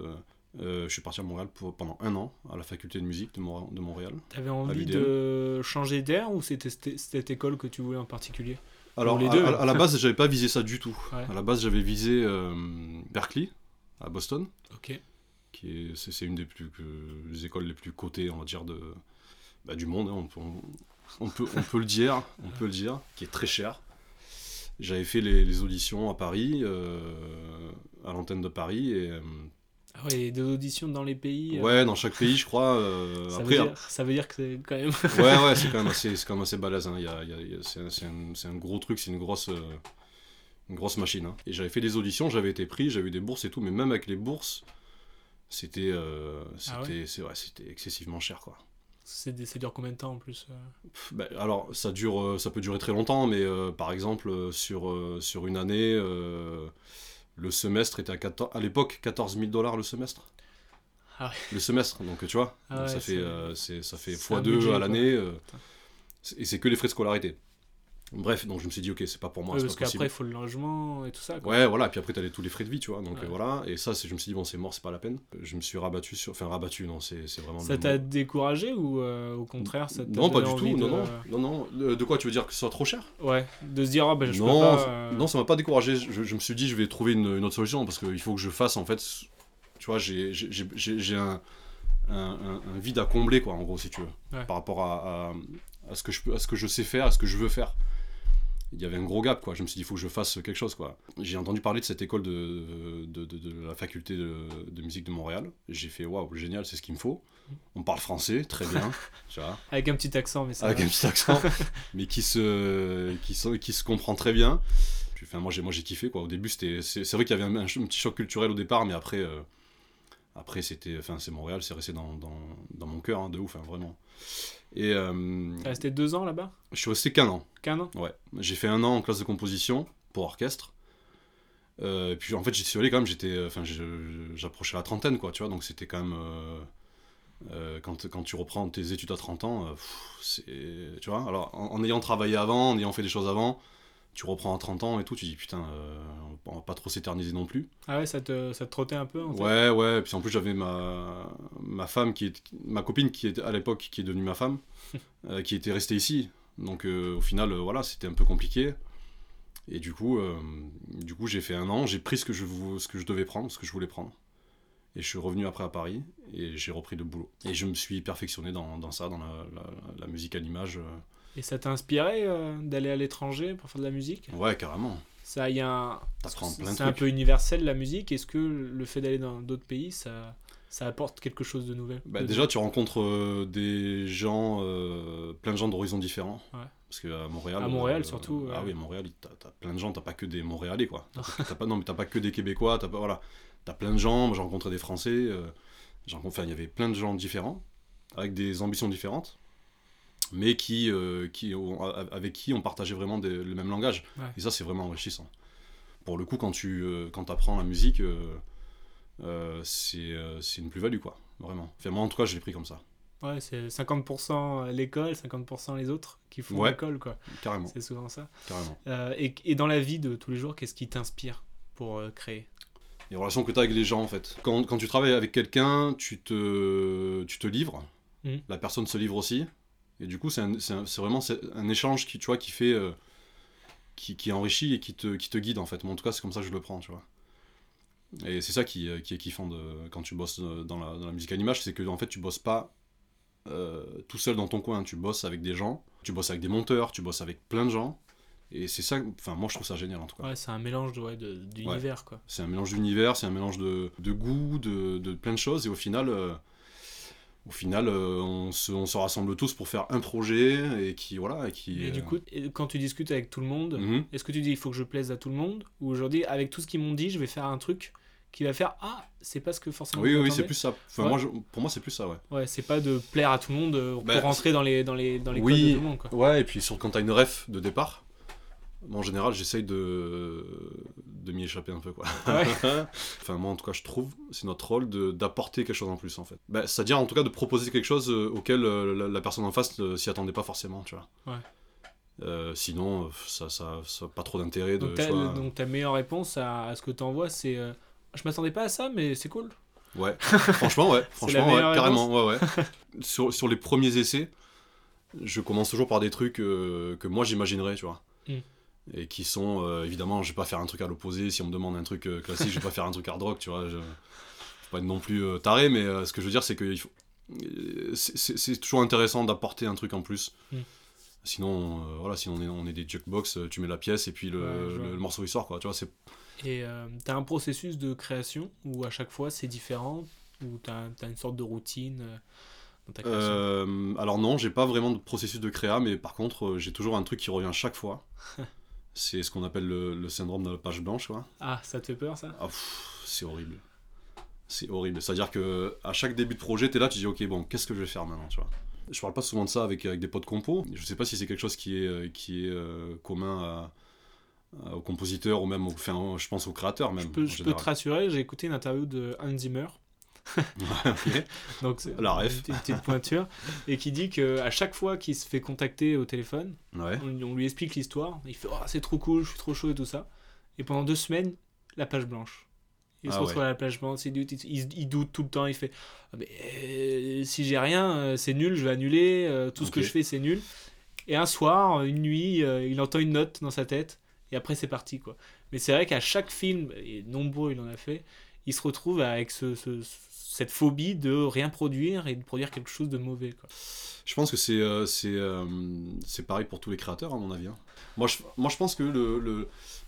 Euh. Je suis parti à Montréal pour, pendant un an, à la faculté de musique de, Mor- de Montréal. T'avais envie de changer d'air ou c'était cette école que tu voulais en particulier Alors, les à, deux, à- même. à la base, j'avais pas visé ça du tout. Ouais. À la base, j'avais visé euh, Berkeley, à Boston. Ok. qui c'est, une des plus les écoles les plus cotées on va dire de bah, du monde hein, on, peut, on, on peut on peut le dire on peut le dire qui est très cher j'avais fait les, les auditions à Paris euh, à l'antenne de Paris et euh, Ah ouais, des auditions dans les pays. euh, ouais dans chaque pays je crois euh, ça, après veut dire, ça veut dire que c'est quand même. ouais ouais c'est quand même assez quand même assez balèze hein. Il y a- il y a- il y a- c'est, un, un- gros truc c'est une grosse euh, une grosse machine hein. et j'avais fait des auditions j'avais été pris j'avais eu des bourses et tout mais même avec les bourses c'était euh, c'était Ah ouais c'était excessivement cher quoi c'est dure combien de temps en plus Pff, bah, alors ça dure ça peut durer très longtemps mais par exemple sur sur une année le semestre était à 14 à l'époque 14 000 dollars le semestre. Ah ouais. le semestre donc tu vois. Ah donc ouais, ça fait euh, ça fait c'est un x2 budget, à l'année euh, et c'est que les frais de scolarité bref donc je me suis dit ok c'est pas pour moi Ouais, parce qu'après, il faut le logement et tout ça. quoi. Ouais, voilà, puis après, t'as tous les frais de vie, tu vois. Donc Ouais. euh, voilà, et ça, je me suis dit, bon, c'est mort, c'est pas la peine. Je me suis rabattu sur. Enfin, rabattu, non, c'est vraiment. Ça t'a découragé ou euh, au contraire ça t'a Non, pas du tout, envie non, de... non, non, non. De, de quoi tu veux dire que ce soit trop cher? Ouais, de se dire, ah ben je non, peux pas. euh, non, ça m'a pas découragé. Je, je me suis dit, je vais trouver une, une autre solution parce qu'il faut que je fasse, en fait. Tu vois, j'ai un, un, un- un vide à combler, quoi, en gros, si tu veux, Ouais. par rapport à, à, à ce que je peux, à ce que je sais faire, à ce que je veux faire. Il y avait un gros gap, quoi. Je me suis dit, il faut que je fasse quelque chose, quoi. J'ai entendu parler de cette école de, de, de- de la faculté de, musique de Montréal. J'ai fait, waouh, génial, c'est ce qu'il me faut. On parle français, très bien. tu vois Avec un petit accent, mais ça. avec va. un petit accent, mais qui se, qui, se, qui se comprend très bien. Enfin, moi, j'ai, moi, j'ai kiffé, quoi. Au début, c'était, c'est, vrai qu'il y avait un, petit choc culturel au départ, mais après, euh, après c'était, enfin, c'est Montréal, c'est resté dans, dans, dans mon cœur, hein, de ouf, hein, vraiment. Et euh, T'es resté deux ans là-bas? je suis resté qu'un an. Qu'un an? Ouais, j'ai fait un an en classe de composition pour orchestre. Euh, et puis en fait, j'y suis allé quand même, j'étais, euh, enfin, j'approchais la trentaine, quoi, tu vois, donc c'était quand même. euh, quand, quand tu reprends tes études à 30 ans, c'est. Tu vois, alors en, en ayant travaillé avant, en ayant fait des choses avant, tu reprends à 30 ans et tout, tu dis putain, euh, on va pas trop s'éterniser non plus. Ah ouais, ça te, ça te trottait un peu en fait Ouais, ouais, et puis en plus j'avais ma, ma femme qui est, ma copine qui est à l'époque, qui est devenue ma femme, euh, qui était restée ici. Donc euh, au final, voilà, c'était un peu compliqué. Et du coup, du coup j'ai fait un an, j'ai pris ce que, je, ce que je devais prendre, ce que je voulais prendre. Et je suis revenu après à Paris et j'ai repris le boulot. Et je me suis perfectionné dans, dans ça, dans la, la- la musique à l'image. Et ça t'a inspiré euh, d'aller à l'étranger pour faire de la musique? Ouais, carrément. Ça, il y a un. C'est un peu universel la musique. Est-ce que le fait d'aller dans d'autres pays, ça, ça apporte quelque chose de nouvel? Bah, de- déjà, tu rencontres euh, des gens, euh, plein de gens d'horizons différents. Ouais. Parce qu'à Montréal. À Montréal, surtout, Ah oui, à Montréal, t'as as plein de gens, t'as pas que des Montréalais, quoi. T'as pas, non, mais t'as pas que des Québécois, t'as pas. Voilà. T'as plein de gens, moi j'ai rencontré des Français, enfin, il y avait plein de gens différents, avec des ambitions différentes, mais qui, euh, qui ont- avec qui on partageait vraiment des- le même langage. Ouais. Et ça, c'est vraiment enrichissant. Pour le coup, quand tu euh, quand apprends la musique, euh, euh, c'est euh, c'est une plus-value, quoi. Vraiment. Enfin, moi, en tout cas, je l'ai pris comme ça. Ouais, c'est 50% l'école, 50% les autres qui font Ouais. l'école, quoi. Carrément. C'est souvent ça. Carrément. Et, et dans la vie de tous les jours, qu'est-ce qui t'inspire pour créer? Les relations que tu as avec les gens, en fait. Quand, quand tu travailles avec quelqu'un, tu te, tu te livres. Mhm. La personne se livre aussi. Et du coup, c'est vraiment un échange qui, tu vois, qui fait. euh, qui, qui enrichit et qui te, qui te guide, en fait. Moi, en tout cas, c'est comme ça que je le prends, tu vois. Et c'est ça qui, euh, qui est kiffant de, quand tu bosses euh, dans la, dans la musique à l'image, c'est que en fait, tu bosses pas euh, tout seul dans ton coin. Tu bosses avec des gens, tu bosses avec des monteurs, tu bosses avec plein de gens. Et c'est ça, enfin, moi, je trouve ça génial, en tout cas. Ouais, c'est un mélange de, ouais, de- d'univers, quoi. C'est un mélange d'univers, c'est un mélange de, de goût, de, de plein de choses, et au final, euh, au final euh, on, se, on se rassemble tous pour faire un projet, et qui, voilà, et qui... Et euh, du coup, et quand tu discutes avec tout le monde, mhm. est-ce que tu dis il faut que je plaise à tout le monde Ou aujourd'hui, avec tout ce qu'ils m'ont dit, je vais faire un truc qui va faire Ah, c'est pas ce que forcément. Oui, oui, c'est plus ça. Enfin, Ouais. moi, je- pour moi, c'est plus ça, ouais. Ouais, c'est pas de plaire à tout le monde euh, pour Bah, rentrer dans les, dans les, dans les codes Oui, de tout le monde, quoi. ouais, et puis sur, quand t'as une ref de départ, moi, en général, j'essaye de, de m'y échapper un peu, quoi. Ouais. enfin, moi, en tout cas, je trouve, c'est notre rôle de- d'apporter quelque chose en plus, en fait. Bah, C'est-à-dire, en tout cas, de proposer quelque chose euh, auquel euh, la, la personne en face ne s'y attendait pas forcément, tu vois. Ouais. Euh, sinon, euh, ça, ça, ça pas trop d'intérêt de. Donc, ta, tu vois, donc ta meilleure réponse à, à ce que t'envoies, c'est euh, Je m'attendais pas à ça, mais c'est cool. Ouais, franchement, ouais, franchement, ouais, carrément, ouais, ouais. sur, sur les premiers essais, je commence toujours par des trucs euh, que moi j'imaginerais, tu vois. Mm. Et qui sont, euh, évidemment, je vais pas faire un truc à l'opposé. Si on me demande un truc euh, classique, je vais pas faire un truc hard rock, tu vois. Je, je vais pas être non plus euh, taré, mais ce que je veux dire, c'est que faut... c'est- toujours intéressant d'apporter un truc en plus. Mm. Sinon, voilà, si on est, on est des jukebox, tu mets la pièce et puis le, Ouais, je vois. le- le morceau il sort, quoi. Tu vois, c'est Et t'as un processus de création où à chaque fois c'est différent, où t'as as une sorte de routine dans ta création? Alors non, j'ai pas vraiment de processus de créa, mais par contre, j'ai toujours un truc qui revient chaque fois. c'est ce qu'on appelle le, le syndrome de la page blanche, quoi. Ah, ça te fait peur ça? Ah, c'est horrible. C'est horrible. C'est-à-dire que à chaque début de projet, t'es là, tu dis ok, bon, qu'est-ce que je vais faire maintenant, tu vois? Je parle pas souvent de ça avec, avec des potes compos. Je sais pas si c'est quelque chose qui est, euh, qui est euh, commun à- à- aux compositeurs ou même, au- enfin, je pense aux créateurs même. Je peux, je te rassurer, j'ai écouté une interview de Hans Zimmer. Donc c'est La ref. une petite- pointure et qui dit que à chaque fois qu'il se fait contacter au téléphone, Ouais. on, on lui explique l'histoire, il fait oh, c'est trop cool, je suis trop chaud et tout ça. Et pendant deux semaines, la page blanche. Il Ah se retrouve ouais. à la page blanche, il, doute, il, il doute tout le temps, il fait Ah, mais, euh, si j'ai rien, euh, c'est nul, je vais annuler, euh, tout ce que je fais c'est nul. Et un soir, une nuit, il entend une note dans sa tête et après c'est parti quoi. Mais c'est vrai qu'à chaque film, et nombreux il en a fait, il se retrouve avec ce, ce- cette phobie de rien produire et de produire quelque chose de mauvais quoi. Je pense que c'est euh, euh, pareil pour tous les créateurs, à mon avis. hein. Moi, je, moi, je pense que le, le-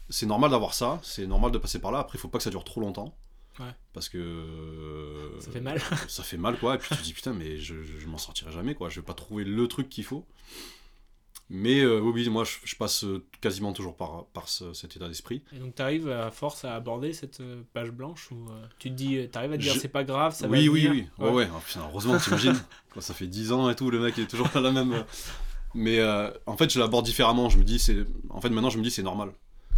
c'est normal d'avoir ça, c'est normal de passer par là. Après, il faut pas que ça dure trop longtemps. Ouais. Parce que. euh, Ça fait mal. ça fait mal, quoi. Et puis tu te dis, putain, mais je, je, je m'en sortirai jamais, quoi. Je vais pas trouver le truc qu'il faut. Mais euh, oui, oui, moi, je, je passe euh, quasiment toujours par, par ce- cet état d'esprit. Et donc t'arrives à force à aborder cette euh, page blanche ou euh, tu te dis, t'arrives à te dire Je- c'est pas grave, ça oui, va oui, venir. oui, ouais, ouais. Ah, putain, heureusement, t'imagines. Quand ça fait 10 ans et tout, le mec est toujours à la même. Mais euh, en fait, je l'aborde différemment. Je me dis, c'est. En fait, maintenant, je me dis, c'est normal.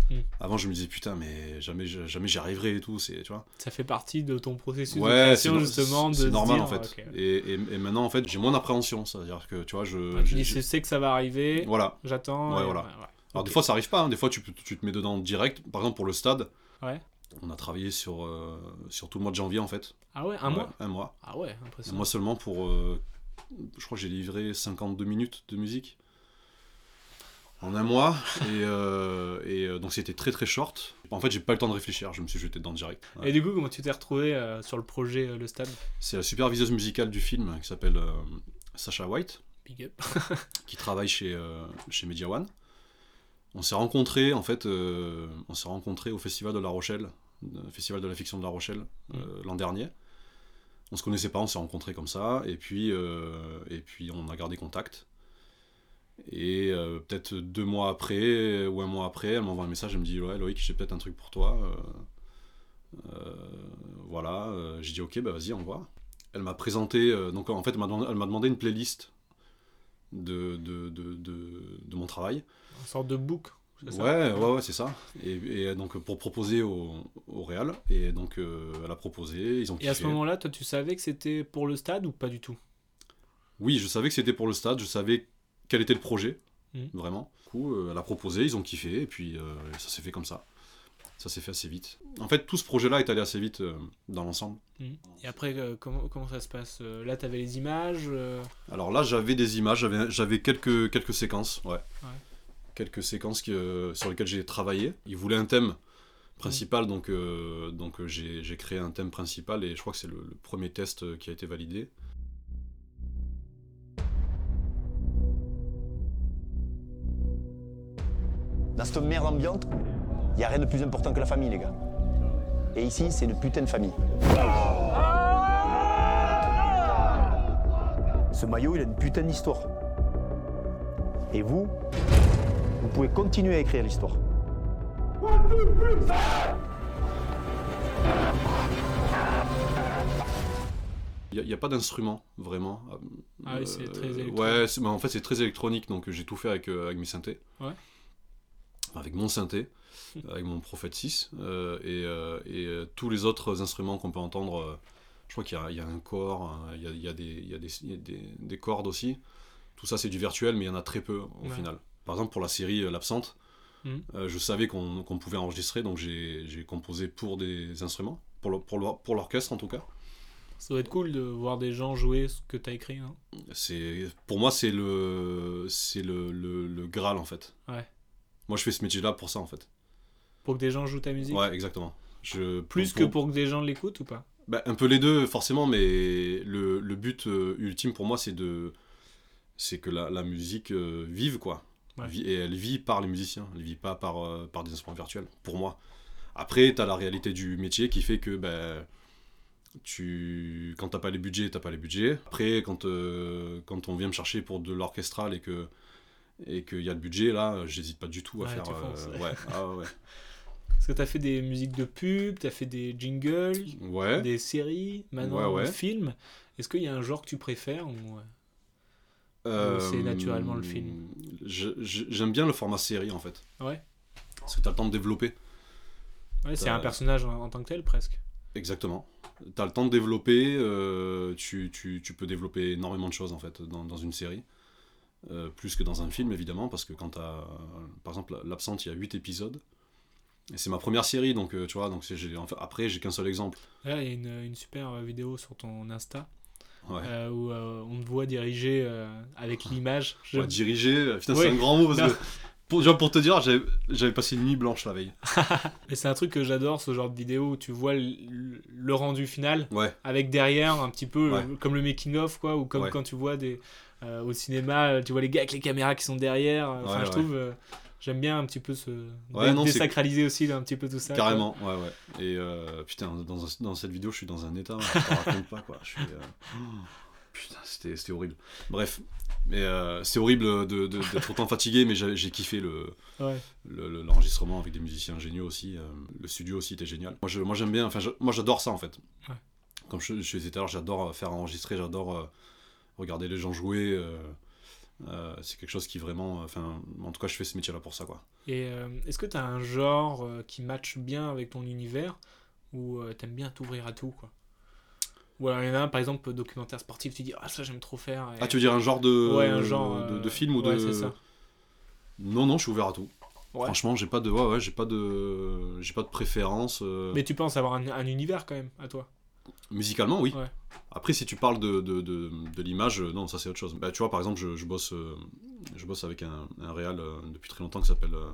Hmm. Avant, je me disais, putain, mais jamais, jamais j'y arriverai et tout, c'est, tu vois. Ça fait partie de ton processus de Ouais, c'est création justement de c'est normal dire, en fait. Et, et, et maintenant, en fait, j'ai moins d'appréhension. C'est-à-dire que, tu vois, je. Tu dis je sais que ça va arriver, Voilà. j'attends. Ouais, et- voilà. ouais. Alors, des fois, ça arrive pas. hein. Des fois, tu, tu te mets dedans direct. Par exemple, pour le stade, Ouais. on a travaillé sur, euh, sur tout le mois de janvier, en fait. Ah ouais, un mois Un mois. Ah ouais, Un impressionnant. mois seulement pour. euh, je crois que j'ai livré 52 minutes de musique. En un mois. Et, euh, et euh, donc, c'était très très short. En fait, j'ai pas eu le temps de réfléchir. Je me suis jeté dedans direct. Ouais. Et du coup, comment tu t'es retrouvé euh, sur le projet Le Stade? C'est la superviseuse musicale du film qui s'appelle Sacha White. Big up. qui travaille chez, chez Media One. On s'est rencontrés en fait, on s'est rencontrés au festival de La Rochelle, le festival de la fiction de La Rochelle euh, l'an dernier. On se connaissait pas, on s'est rencontrés comme ça, et puis, et puis on a gardé contact. Et euh, peut-être deux mois après, ou un mois après, elle m'envoie un message, elle me dit Ouais, Loïc, j'ai peut-être un truc pour toi. Euh, euh, voilà, j'ai dit Ok, bah vas-y, on voit. Elle m'a présenté, donc en fait, elle m'a demandé, une playlist de, de, de, de, de mon travail. Une sorte de book. Ouais, ouais, ouais, c'est ça. Et, et donc pour proposer au, au Real, et donc euh, elle a proposé, ils ont Et à ce moment-là, toi, tu savais que c'était pour le stade ou pas du tout? Oui, je savais que c'était pour le stade, je savais quel était le projet, Mhm. vraiment. Du coup, euh, elle a proposé, ils ont kiffé, et puis euh, ça s'est fait comme ça. Ça s'est fait assez vite. En fait, tout ce projet-là est allé assez vite euh, dans l'ensemble. Mhm. Et après, comment, comment ça se passe Là, t'avais les images. Alors là, j'avais des images, j'avais, quelques, quelques séquences, ouais. Ouais. Quelques séquences qui, sur lesquelles j'ai travaillé. Ils voulaient un thème principal, donc, euh, donc euh, j'ai, créé un thème principal, et je crois que c'est le, le premier test qui a été validé. Dans cette merde ambiante, il n'y a rien de plus important que la famille, les gars. Et ici, c'est une putain de famille. Ce maillot, il a une putain d'histoire. Et vous, vous pouvez continuer à écrire l'histoire. Il n'y a, pas d'instrument, vraiment. Ah oui, c'est très électronique. Ouais, bah, en fait, c'est très électronique, donc j'ai tout fait avec, euh, avec mes synthés. Ouais. Avec mon synthé, avec mon Prophet 6. euh, et euh, et, euh, tous les autres instruments qu'on peut entendre, je crois qu'il y a, il y a un corps, il y a, il y a des, il y a des, il y a des, des cordes aussi. Tout ça, c'est du virtuel, mais il y en a très peu au Ouais. final. Par exemple, pour la série L'Absente, euh, je savais qu'on pouvait enregistrer, donc j'ai composé pour des instruments, pour l'orchestre en tout cas. Ça doit être cool de voir des gens jouer ce que t'as écrit. hein. pour moi c'est le c'est le, le, le graal en fait Ouais. Moi je fais ce métier là pour ça en fait. Pour que des gens jouent ta musique. ouais exactement. Je Plus que pour que des gens l'écoutent ou pas Bah, un peu les deux forcément mais le, le but euh, ultime pour moi c'est de c'est que la, la musique euh, vive quoi. Ouais. Et elle vit par les musiciens. Elle vit pas par euh, par des instruments virtuels pour moi. Après t'as la réalité du métier qui fait que ben tu quand t'as pas les budgets t'as pas les budgets. Après quand euh, quand on vient me chercher pour de l'orchestral et que et qu'il y a le budget là j'hésite pas du tout à Ouais, faire tu fonces. euh, ouais ah ouais Parce que t'as fait des musiques de pub, t'as fait des jingles, ouais des séries, maintenant Ouais, ouais. des films. Est-ce qu'il y a un genre que tu préfères ou... euh, Euh, c'est naturellement le film? j'aime bien le format série en fait Ouais. parce que t'as le temps de développer Ouais, c'est un personnage en, en tant que tel presque. Exactement. Tu as le temps de développer, euh, tu, tu, tu peux développer énormément de choses en fait dans, dans une série. Euh, plus que dans un film évidemment, parce que quand tu Par exemple, L'Absente, il y a 8 épisodes. Et c'est ma première série, donc euh, tu vois, donc c'est- j'ai- enfin, après j'ai qu'un seul exemple. Là, il y a une, une super euh, vidéo sur ton Insta Ouais. euh, où euh, on te voit diriger avec l'image. Je- Ouais, diriger, putain, c'est un grand mot parce que. Pour, te dire, j'avais j'avais passé une nuit blanche la veille. Et c'est un truc que j'adore, ce genre de vidéo où tu vois le, le rendu final avec derrière un petit peu comme le making of quoi, ou comme quand tu vois des euh, au cinéma, tu vois les gars avec les caméras qui sont derrière. Enfin, Ouais, je trouve euh, j'aime bien un petit peu ce Ouais, non, désacraliser aussi un petit peu tout ça. quoi. carrément, ouais, ouais. Et euh, putain, dans, dans cette vidéo, je suis dans un état, je te raconte pas quoi. Je suis. euh, oh, putain, c'était horrible. Bref, mais euh, c'est horrible d'être autant fatigué, mais j'ai kiffé le, Ouais. le- le- l'enregistrement avec des musiciens géniaux aussi. euh, le studio aussi était génial. Moi, j'aime bien, enfin, je- moi j'adore ça en fait. Ouais. Comme je, je disais tout à l'heure, j'adore faire enregistrer, j'adore euh, regarder les gens jouer. euh, euh, c'est quelque chose qui vraiment. Enfin, en tout cas, je fais ce métier-là pour ça quoi. Et euh, est-ce que tu as un genre qui matche bien avec ton univers ou t'aimes bien t'ouvrir à tout quoi? Ou alors il y en a un par exemple documentaire sportif, tu dis ah ça j'aime trop faire. et- Ah, tu veux dire un genre de, Ouais, un genre, de, de film ou ouais, de. c'est ça. Non, non, je suis ouvert à tout. Ouais. Franchement, j'ai pas de, ouais, ouais, j'ai pas de, j'ai pas de préférence. Mais tu penses avoir un, un univers quand même à toi? Musicalement, oui. Ouais. Après, si tu parles de, de, de, de l'image, euh, non, ça c'est autre chose. Bah, tu vois, par exemple, je, je bosse, euh, je bosse avec un, un réal euh, depuis très longtemps qui s'appelle euh,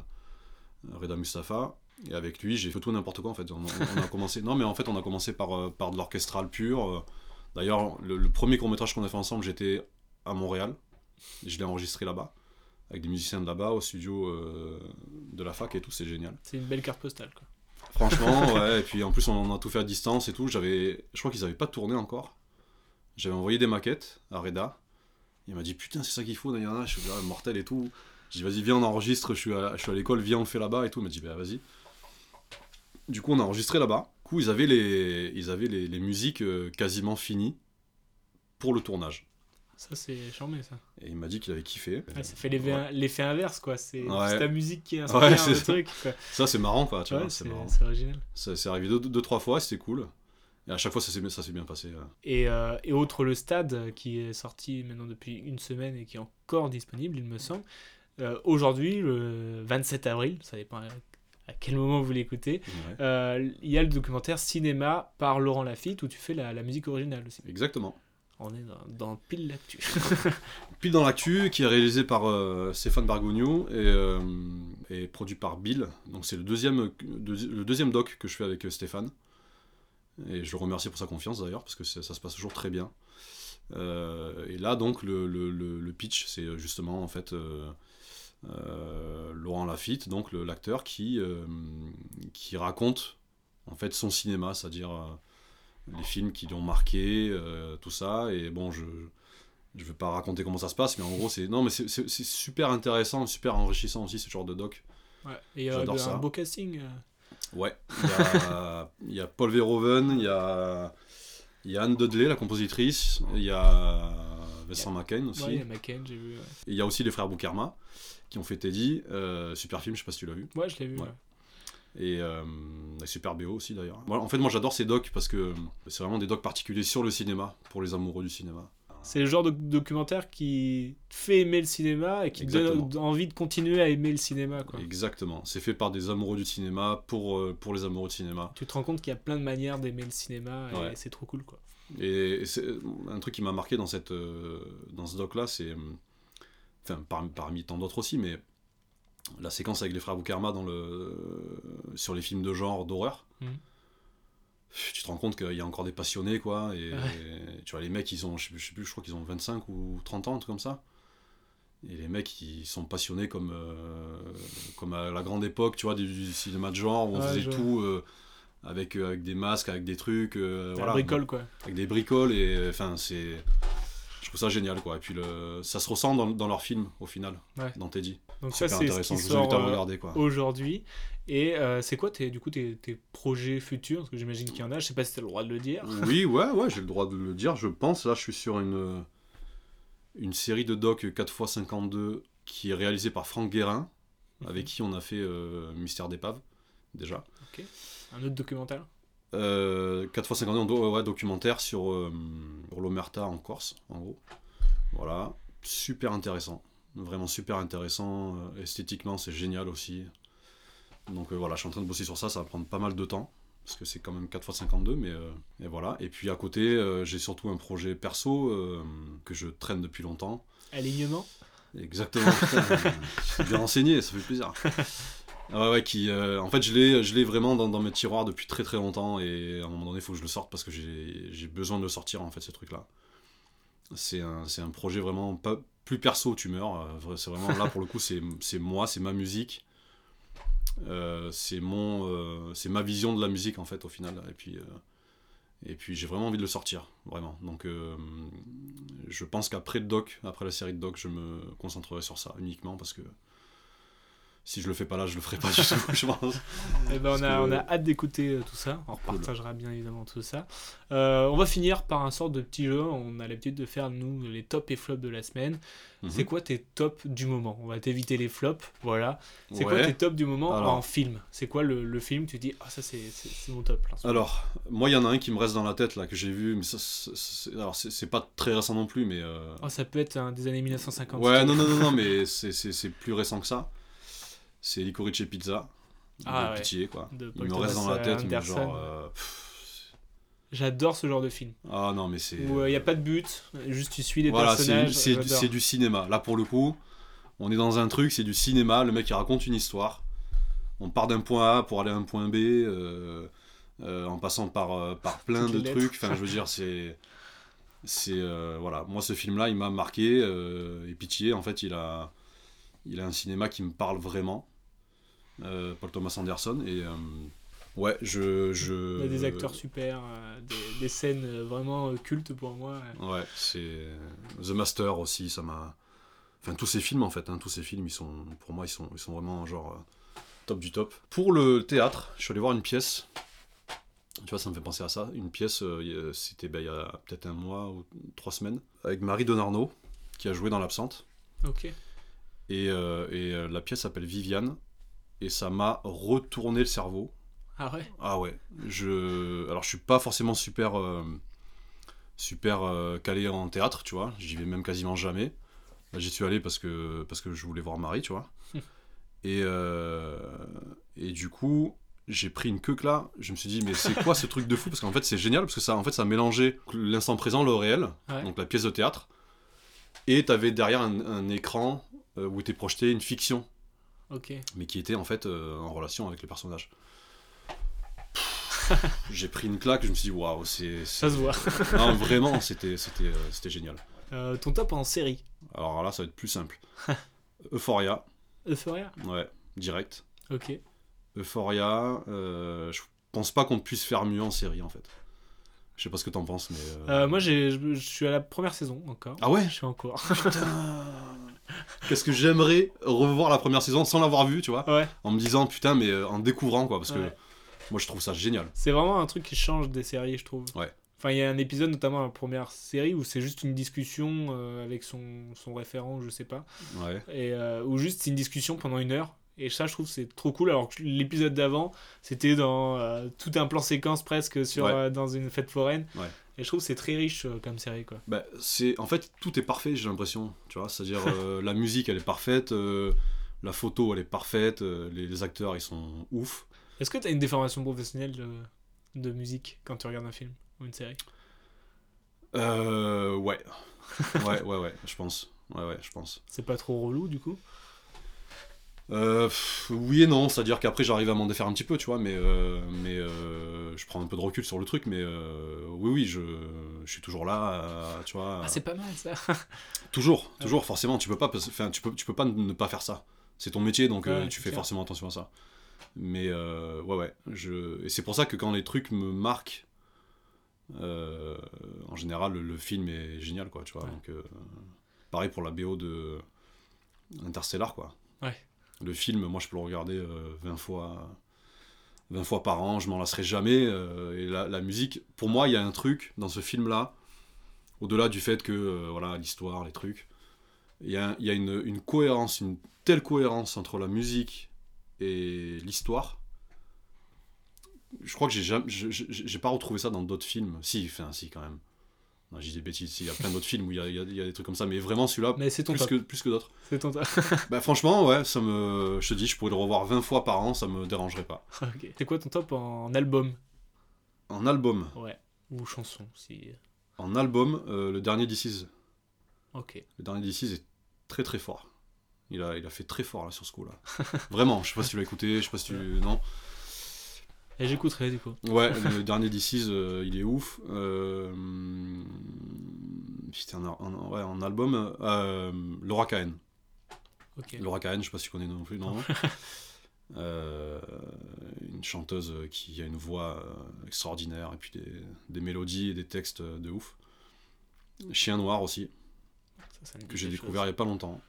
Reda Mustafa. Et avec lui, j'ai fait tout n'importe quoi en fait. On, on- on a commencé. Non, mais en fait, on a commencé par, par de l'orchestral pur. D'ailleurs, le, le premier court métrage qu'on a fait ensemble, j'étais à Montréal. Et je l'ai enregistré là-bas. Avec des musiciens de là-bas, au studio de la fac et tout, c'est génial. C'est une belle carte postale quoi. Franchement, ouais. Et puis en plus, on a tout fait à distance et tout. J'avais, je crois qu'ils avaient pas tourné encore. J'avais envoyé des maquettes à Reda. Il m'a dit putain, c'est ça qu'il faut, Diana. Je suis là, mortel et tout. J'ai dit vas-y, viens, on enregistre. Je suis à, l'école, viens, on le fait là-bas et tout. Il m'a dit bah vas-y. Du coup, on a enregistré là-bas. Du coup, ils avaient les, ils avaient les, les musiques euh, quasiment finies pour le tournage. Ça, c'est charmé, ça. Et il m'a dit qu'il avait kiffé. Ouais, ça fait l'effet Ouais. inverse, quoi. C'est Ouais. ta musique qui inspire le truc, quoi. Ça, c'est marrant, quoi. Tu vois, c'est c'est marrant. c'est original. Ça c'est arrivé deux, deux, trois fois, c'était cool. Et à chaque fois, ça s'est bien passé. euh. Et, euh, et autre, le stade qui est sorti maintenant depuis une semaine et qui est encore disponible, il me semble. Euh, Aujourd'hui, le 27 avril, ça dépend à à quel moment vous l'écoutez, Ouais. euh, il y a le documentaire Cinéma par Laurent Lafitte où tu fais la, la musique originale aussi. Exactement. On est dans, dans l'actu. Pile dans l'actu, qui est réalisé par euh, Stéphane Bargogno et, euh, et produit par Bill. Donc c'est le deuxième, deuxi- le deuxième doc que je fais avec euh, Stéphane. Et je le remercie pour sa confiance d'ailleurs, parce que ça se passe toujours très bien. Et là donc le, le- le- pitch, c'est justement en fait Laurent Lafitte, donc l'acteur qui, qui raconte en fait son cinéma, c'est-à-dire les films qui l'ont marqué, euh, tout ça. Et bon, je je vais pas raconter comment ça se passe, mais en gros, c'est non, mais c'est- super intéressant, super enrichissant aussi ce genre de doc. Ouais. Et euh, J'adore ça. un beau casting. euh. Ouais. Il y a, il y a Paul Verhoeven, il y a, il y a Anne Dudley, la compositrice, il y a Vincent McCain aussi. Ouais, il y a McCain, j'ai vu. ouais. Et il y a aussi les frères Boukerma qui ont fait Teddy, euh, super film, je sais pas si tu l'as vu. Ouais, je l'ai vu. Ouais. Et euh, super BO aussi d'ailleurs. Voilà, en fait, moi j'adore ces docs parce que c'est vraiment des docs particuliers sur le cinéma, pour les amoureux du cinéma. C'est le genre de documentaire qui te fait aimer le cinéma et qui te donne Exactement. envie de continuer à aimer le cinéma. Quoi. Exactement. C'est fait par des amoureux du cinéma pour, euh, pour les amoureux de cinéma. Tu te rends compte qu'il y a plein de manières d'aimer le cinéma et Ouais. c'est trop cool. quoi. Et, et c'est un truc qui m'a marqué dans, cette, euh, dans ce doc-là, c'est. euh, Enfin, par- parmi tant d'autres aussi, mais la séquence avec les frères Boukarma dans le, sur les films de genre d'horreur. Mhm. Tu te rends compte qu'il y a encore des passionnés, quoi. Et, Ouais. tu vois, les mecs, ils ont, je sais, plus, je crois qu'ils ont 25 ou 30 ans, un truc comme ça. Et les mecs, ils sont passionnés comme, euh, comme à la grande époque, tu vois, du, du cinéma de genre, où on Ouais, faisait je tout euh, avec, euh, avec des masques, avec des trucs. euh, voilà. bricole, quoi. Avec des bricoles, et enfin, c'est. Je trouve ça génial, quoi. Et puis, le... ça se ressent dans, dans leur film, au final, Ouais. dans Teddy. Donc ça, c'est ce intéressant. qui invite à sort euh, regarder, quoi. aujourd'hui. Et euh, c'est quoi tes, du coup tes, tes projets futurs? Parce que j'imagine qu'il y en a. Je sais pas si t'as le droit de le dire. Oui, ouais, ouais, j'ai le droit de le dire, je pense. Là, je suis sur une, une série de docs 4x52 qui est réalisée par Franck Guérin, avec qui on a fait euh, Mystère d'épave, déjà. Ok. Un autre documentaire? Euh, 4x52, on doit- ouais, documentaire sur, euh, sur l'Omerta en Corse, en gros. Voilà, super intéressant. Vraiment super intéressant. Euh, esthétiquement, c'est génial aussi. Donc euh, voilà, je suis en train de bosser sur ça, ça va prendre pas mal de temps. Parce que c'est quand même 4x52, mais euh, et voilà. Et puis à côté, j'ai surtout un projet perso que je traîne depuis longtemps. Alignement? Exactement. je suis bien renseigné, ça fait plaisir. Ouais, ouais, qui, euh, en fait, je l'ai, je l'ai vraiment dans, mes tiroirs depuis très très longtemps et à un moment donné, il faut que je le sorte parce que j'ai, besoin de le sortir en fait, ce truc-là. C'est un, c'est un projet vraiment pas plus perso, tu meurs. euh, C'est vraiment là pour le coup, c'est, moi, c'est ma musique. Euh, c'est mon, c'est ma vision de la musique en fait au final. Et puis, et puis j'ai vraiment envie de le sortir, vraiment. Donc, je pense qu'après le doc, après la série de doc, je me concentrerai sur ça uniquement parce que si je le fais pas là, je le ferai pas du tout, je pense. Eh ben, on, a, que- on a hâte d'écouter euh, tout ça. On repartagera bien évidemment tout ça. Euh, on va finir par un sort de petit jeu. On a l'habitude de faire, nous, les tops et flops de la semaine. Mhm. C'est quoi tes tops du moment? On va t'éviter les flops. Voilà. C'est quoi tes tops du moment Alors. en film? C'est quoi le, le film? Tu dis, ah, ça, c'est mon top. là. Alors, moi, il y en a un qui me reste dans la tête là que j'ai vu, mais ça, alors c'est pas très récent non plus, mais euh, Oh, ça peut être un des années 1950. ouais, non, non, non, non, mais c'est- c'est c'est plus récent que ça. C'est Licorice Pizza. Ah de ouais. pitié, quoi. De Il me reste dans la tête, mais genre. euh, J'adore ce genre de film. ah non, mais c'est. Où il n'y a pas de but, juste tu suis les Voilà, c'est personnages. j'adore. c'est du cinéma. Là, pour le coup, on est dans un truc, c'est du cinéma. Le mec, il raconte une histoire. On part d'un point A pour aller à un point B, euh, euh, en passant par, euh, par plein de lettres. trucs. Enfin, je veux dire, c'est. C'est. euh, voilà, moi, ce film-là, il m'a marqué. euh, et pitié, en fait, il a, il a un cinéma qui me parle vraiment. Euh, Paul Thomas Anderson. Et. euh, Ouais, je. je... Il y a des acteurs super, euh, des, des scènes vraiment cultes pour moi. Ouais, c'est. The Master aussi, ça m'a. Enfin, tous ces films en fait, hein, tous ces films, ils sont, pour moi, ils sont, ils sont vraiment genre top du top. Pour le théâtre, je suis allé voir une pièce. Tu vois, ça me fait penser à ça. Une pièce, euh, c'était ben, il y a peut-être un mois ou trois semaines, avec Marie Donarno, qui a joué dans l'absente. Ok. Et, euh, et euh, la pièce s'appelle Viviane. Et ça m'a retourné le cerveau. Ah ouais? Ah ouais. Je... Alors je suis pas forcément super, euh, super euh, calé en théâtre, tu vois. J'y vais même quasiment jamais. J'y suis allé parce que, parce que je voulais voir Marie, tu vois. et, euh, et du coup, j'ai pris une queue là. Je me suis dit, mais c'est quoi ce truc de fou? Parce qu'en fait, c'est génial parce que ça, en fait, ça mélangeait l'instant présent, le réel, Ouais. donc la pièce de théâtre. Et t'avais derrière un, un écran où était projeté une fiction Mais qui était en fait euh, en relation avec les personnages. J'ai pris une claque, je me suis dit waouh, c'est. Ça se voit. non, vraiment, c'était euh, génial. Euh, ton top en série Alors là, ça va être plus simple. Euphoria, Euphoria ouais, direct. Ok. Euphoria, euh, je pense pas qu'on puisse faire mieux en série en fait. Je sais pas ce que t'en penses, mais. moi, je suis à la première saison encore. Ah ouais? Je suis en cours. Qu'est-ce que j'aimerais revoir la première saison sans l'avoir vue, tu vois ouais. En me disant putain, mais euh, en découvrant quoi, parce que Ouais. moi je trouve ça génial. C'est vraiment un truc qui change des séries, je trouve. Ouais. Enfin, il y a un épisode, notamment la première série, où c'est juste une discussion euh, avec son, son référent, je sais pas. Ouais. Et euh, où juste c'est une discussion pendant une heure. Et ça, je trouve c'est trop cool. Alors que l'épisode d'avant, c'était dans euh, tout un plan séquence presque sur, Ouais. dans une fête foraine. Ouais. Et je trouve que c'est très riche euh, comme série, quoi. Bah, c'est en fait tout est parfait j'ai l'impression tu vois. C'est à dire la musique elle est parfaite euh, la photo elle est parfaite euh, les, les acteurs ils sont ouf. Est-ce que tu as une déformation professionnelle de, de musique quand tu regardes un film ou une série? Euh, ouais. Ouais ouais ouais je pense. Ouais ouais je pense. C'est pas trop relou, du coup? Euh, pff, oui et non c'est à dire qu'après j'arrive à m'en défaire un petit peu tu vois mais euh, mais euh, je prends un peu de recul sur le truc mais euh, oui oui je, je suis toujours là tu vois Ah, c'est pas mal, ça Toujours, toujours, forcément, tu peux pas, tu peux, tu peux pas ne pas faire ça. C'est ton métier, donc Ouais, tu fais clair. forcément attention à ça. Mais ouais, ouais, je... et c'est pour ça que quand les trucs me marquent, en général, le, le film est génial, quoi, tu vois. Ouais. Donc, euh, pareil pour la BO de Interstellar, quoi. Le film, moi, je peux le regarder euh, 20 fois. 20 fois par an, je m'en lasserai jamais. euh, et la, musique, pour moi, il y a un truc dans ce film-là, au-delà du fait que, euh, voilà, l'histoire, les trucs, il y a, une, cohérence, une telle cohérence entre la musique et l'histoire. Je crois que j'ai jamais, pas retrouvé ça dans d'autres films. Si, enfin, si, quand même. Non, j'ai des bêtises. Il y a plein d'autres films où il y a, y y des trucs comme ça, mais vraiment celui-là, Mais c'est ton plus top. que, plus que d'autres. C'est ton top. Bah, franchement, ouais, ça me. Je te dis, je pourrais le revoir 20 fois par an, ça me dérangerait pas. ok. C'est quoi ton top en album? En album, Ouais. Ou chanson, si. en album, euh, le dernier Is. Ok. Le dernier Is est très très fort. Il a, il a fait très fort là sur ce coup-là. Vraiment, je sais pas si tu l'as écouté, je sais pas si tu. Non. Et j'écouterai, du coup. Ouais, le dernier Is, euh, il est ouf. Euh, Putain, en, en- ouais, en album, euh, Laura Cahen. Ok. Laura Cahen, je sais pas si tu connais non plus, non Euh, Une chanteuse qui a une voix euh, extraordinaire et puis des, des mélodies et des textes de ouf. Chien Noir aussi, Ça, ça que j'ai découvert il y a pas longtemps.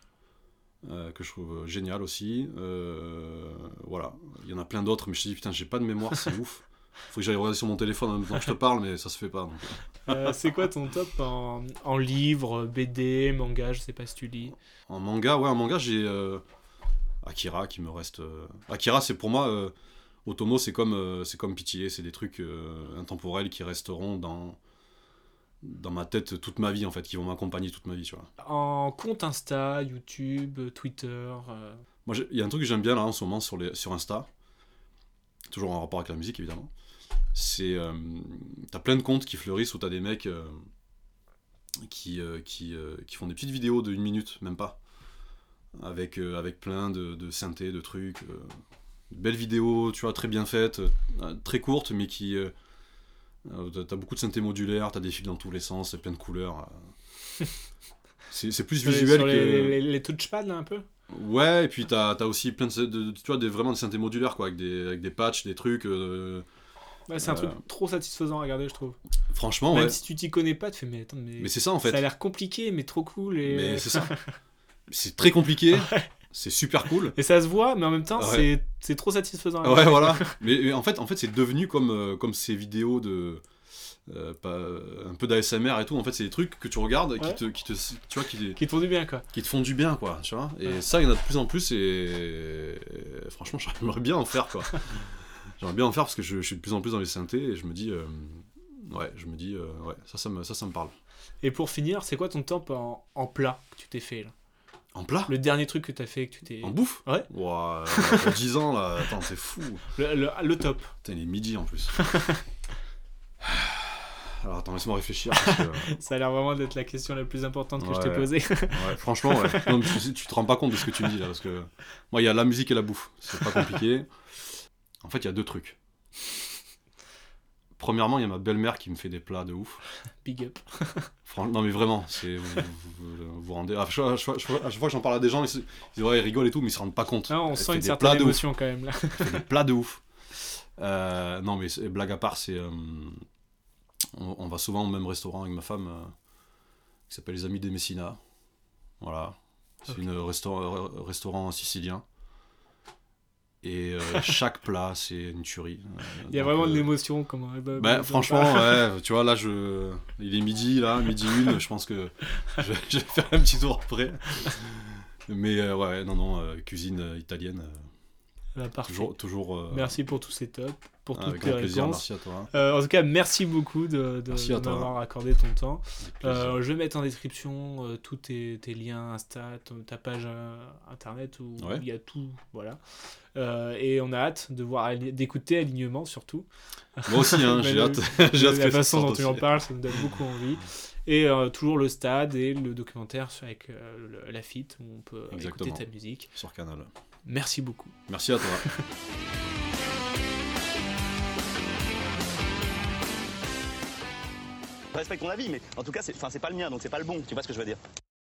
Euh, que je trouve génial aussi. Euh, voilà, il y en a plein d'autres, mais je te dis, putain, j'ai pas de mémoire, c'est ouf. Faut que j'aille regarder sur mon téléphone en même temps que je te parle, mais ça se fait pas. Euh, c'est quoi ton top en, en livre, BD, manga Je sais pas si tu lis. En manga, ouais, en manga, j'ai euh, Akira qui me reste. euh, Akira, c'est pour moi, euh, Otomo, c'est comme, euh, c'est comme Pitié, c'est des trucs euh, intemporels qui resteront dans, dans ma tête toute ma vie, en fait, qui vont m'accompagner toute ma vie, tu vois. En compte Insta, YouTube, Twitter. euh, Moi, il y a un truc que j'aime bien là en ce moment sur, les, sur Insta, toujours en rapport avec la musique évidemment. C'est. euh, t'as plein de comptes qui fleurissent où t'as des mecs euh, qui, qui, qui font des petites vidéos de une minute, même pas. Avec, avec plein de, de synthés, de trucs. belles vidéos, tu vois, très bien faites, très courtes, mais qui. Euh, t'as- beaucoup de synthés modulaires, t'as des fils dans tous les sens, plein de couleurs. euh. c'est plus sur les- visuel que. les, les, les touchpads, là, un peu? Ouais, et puis t'as as aussi plein de, de- tu vois, des, vraiment des synthés modulaires, quoi, avec des, avec des patchs, des trucs. euh, Ouais, c'est un Euh, truc trop satisfaisant à regarder, je trouve. franchement, Même ouais. si tu t'y connais pas, tu fais, mais attends, mais. Mais c'est ça, en fait. Ça a l'air compliqué, mais trop cool. Et... Mais c'est ça. C'est très compliqué, c'est super cool. Et ça se voit, mais en même temps, Ouais. c'est- trop satisfaisant. Ouais, voilà. Mais, mais en fait, en fait c'est devenu comme, euh, comme ces vidéos de. euh, pas, un peu d'ASMR et tout. En fait, c'est des trucs que tu regardes Ouais. qui, te, qui te. Tu vois, qui, Qui te font du bien, quoi. qui te font du bien, quoi. Tu vois et Ouais. ça, il y en a de plus en plus et. et franchement, j'aimerais bien en faire, quoi. j'aimerais bien en faire parce que je, je suis de plus en plus dans les synthés et je me dis. euh, ouais, je me dis. euh, ouais, ça, ça me, ça, ça me parle. Et pour finir, c'est quoi ton top en, en plat que tu t'es fait là? En plat Le dernier truc que t'as fait, que tu t'es. En bouffe Ouais. Pour 10 ans, là. Attends, c'est fou. Le, le- le top. Putain, il est midi en plus. Alors attends, laisse-moi réfléchir. Parce que, Ça a l'air vraiment d'être la question la plus importante que je t'ai posée. ouais, franchement, ouais. Non, tu, tu te rends pas compte de ce que tu me dis là. Parce que moi, il y a la musique et la bouffe. C'est pas compliqué. En fait, il y a deux trucs. Premièrement, il y a ma belle-mère qui me fait des plats de ouf. Big up. Non, mais vraiment, c'est vous vous, vous rendez. À chaque, fois- à chaque fois- que j'en parle à des gens, ils, ils disent ouais, ils rigolent et tout, mais ils se rendent pas compte. Non, on Elle sent une certaine émotion quand même là. Des plats de ouf. Euh, non, mais blague à part, c'est. euh, on, on va souvent au même restaurant avec ma femme euh, qui s'appelle Les Amis des Messina. Voilà. C'est restaurant, restaurant sicilien. Et euh, chaque plat, c'est une tuerie. Euh, Il y a vraiment de euh, l'émotion. Comment... bah, bah, bah, franchement, bah, ouais, tu vois, là, je... il est midi, là, midi une, je pense que je, je vais faire un petit tour après. Mais ouais, non, non, cuisine italienne, bah, parfait. toujours... toujours euh, Merci pour tous ces tops, pour toutes avec tes plaisir, réponses. merci à toi. Euh, en tout cas, merci beaucoup de, de- de m'avoir accordé ton temps. Euh, je vais mettre en description tous tes, tes liens Insta, ta page internet où Ouais. il y a tout. Voilà. Et on a hâte de voir, d'écouter Alignement surtout. Moi aussi, hein, j'ai hâte, j'ai hâte la que façon dont tu en parles, ça me donne beaucoup envie. Et euh, toujours le stade et le documentaire avec euh, le- la fit où on peut Exactement. écouter ta musique. Sur Canal. Merci beaucoup. Merci à toi. Je respecte ton avis, mais en tout cas, c'est enfin, c'est pas le mien, donc c'est pas le bon. Tu vois ce que je veux dire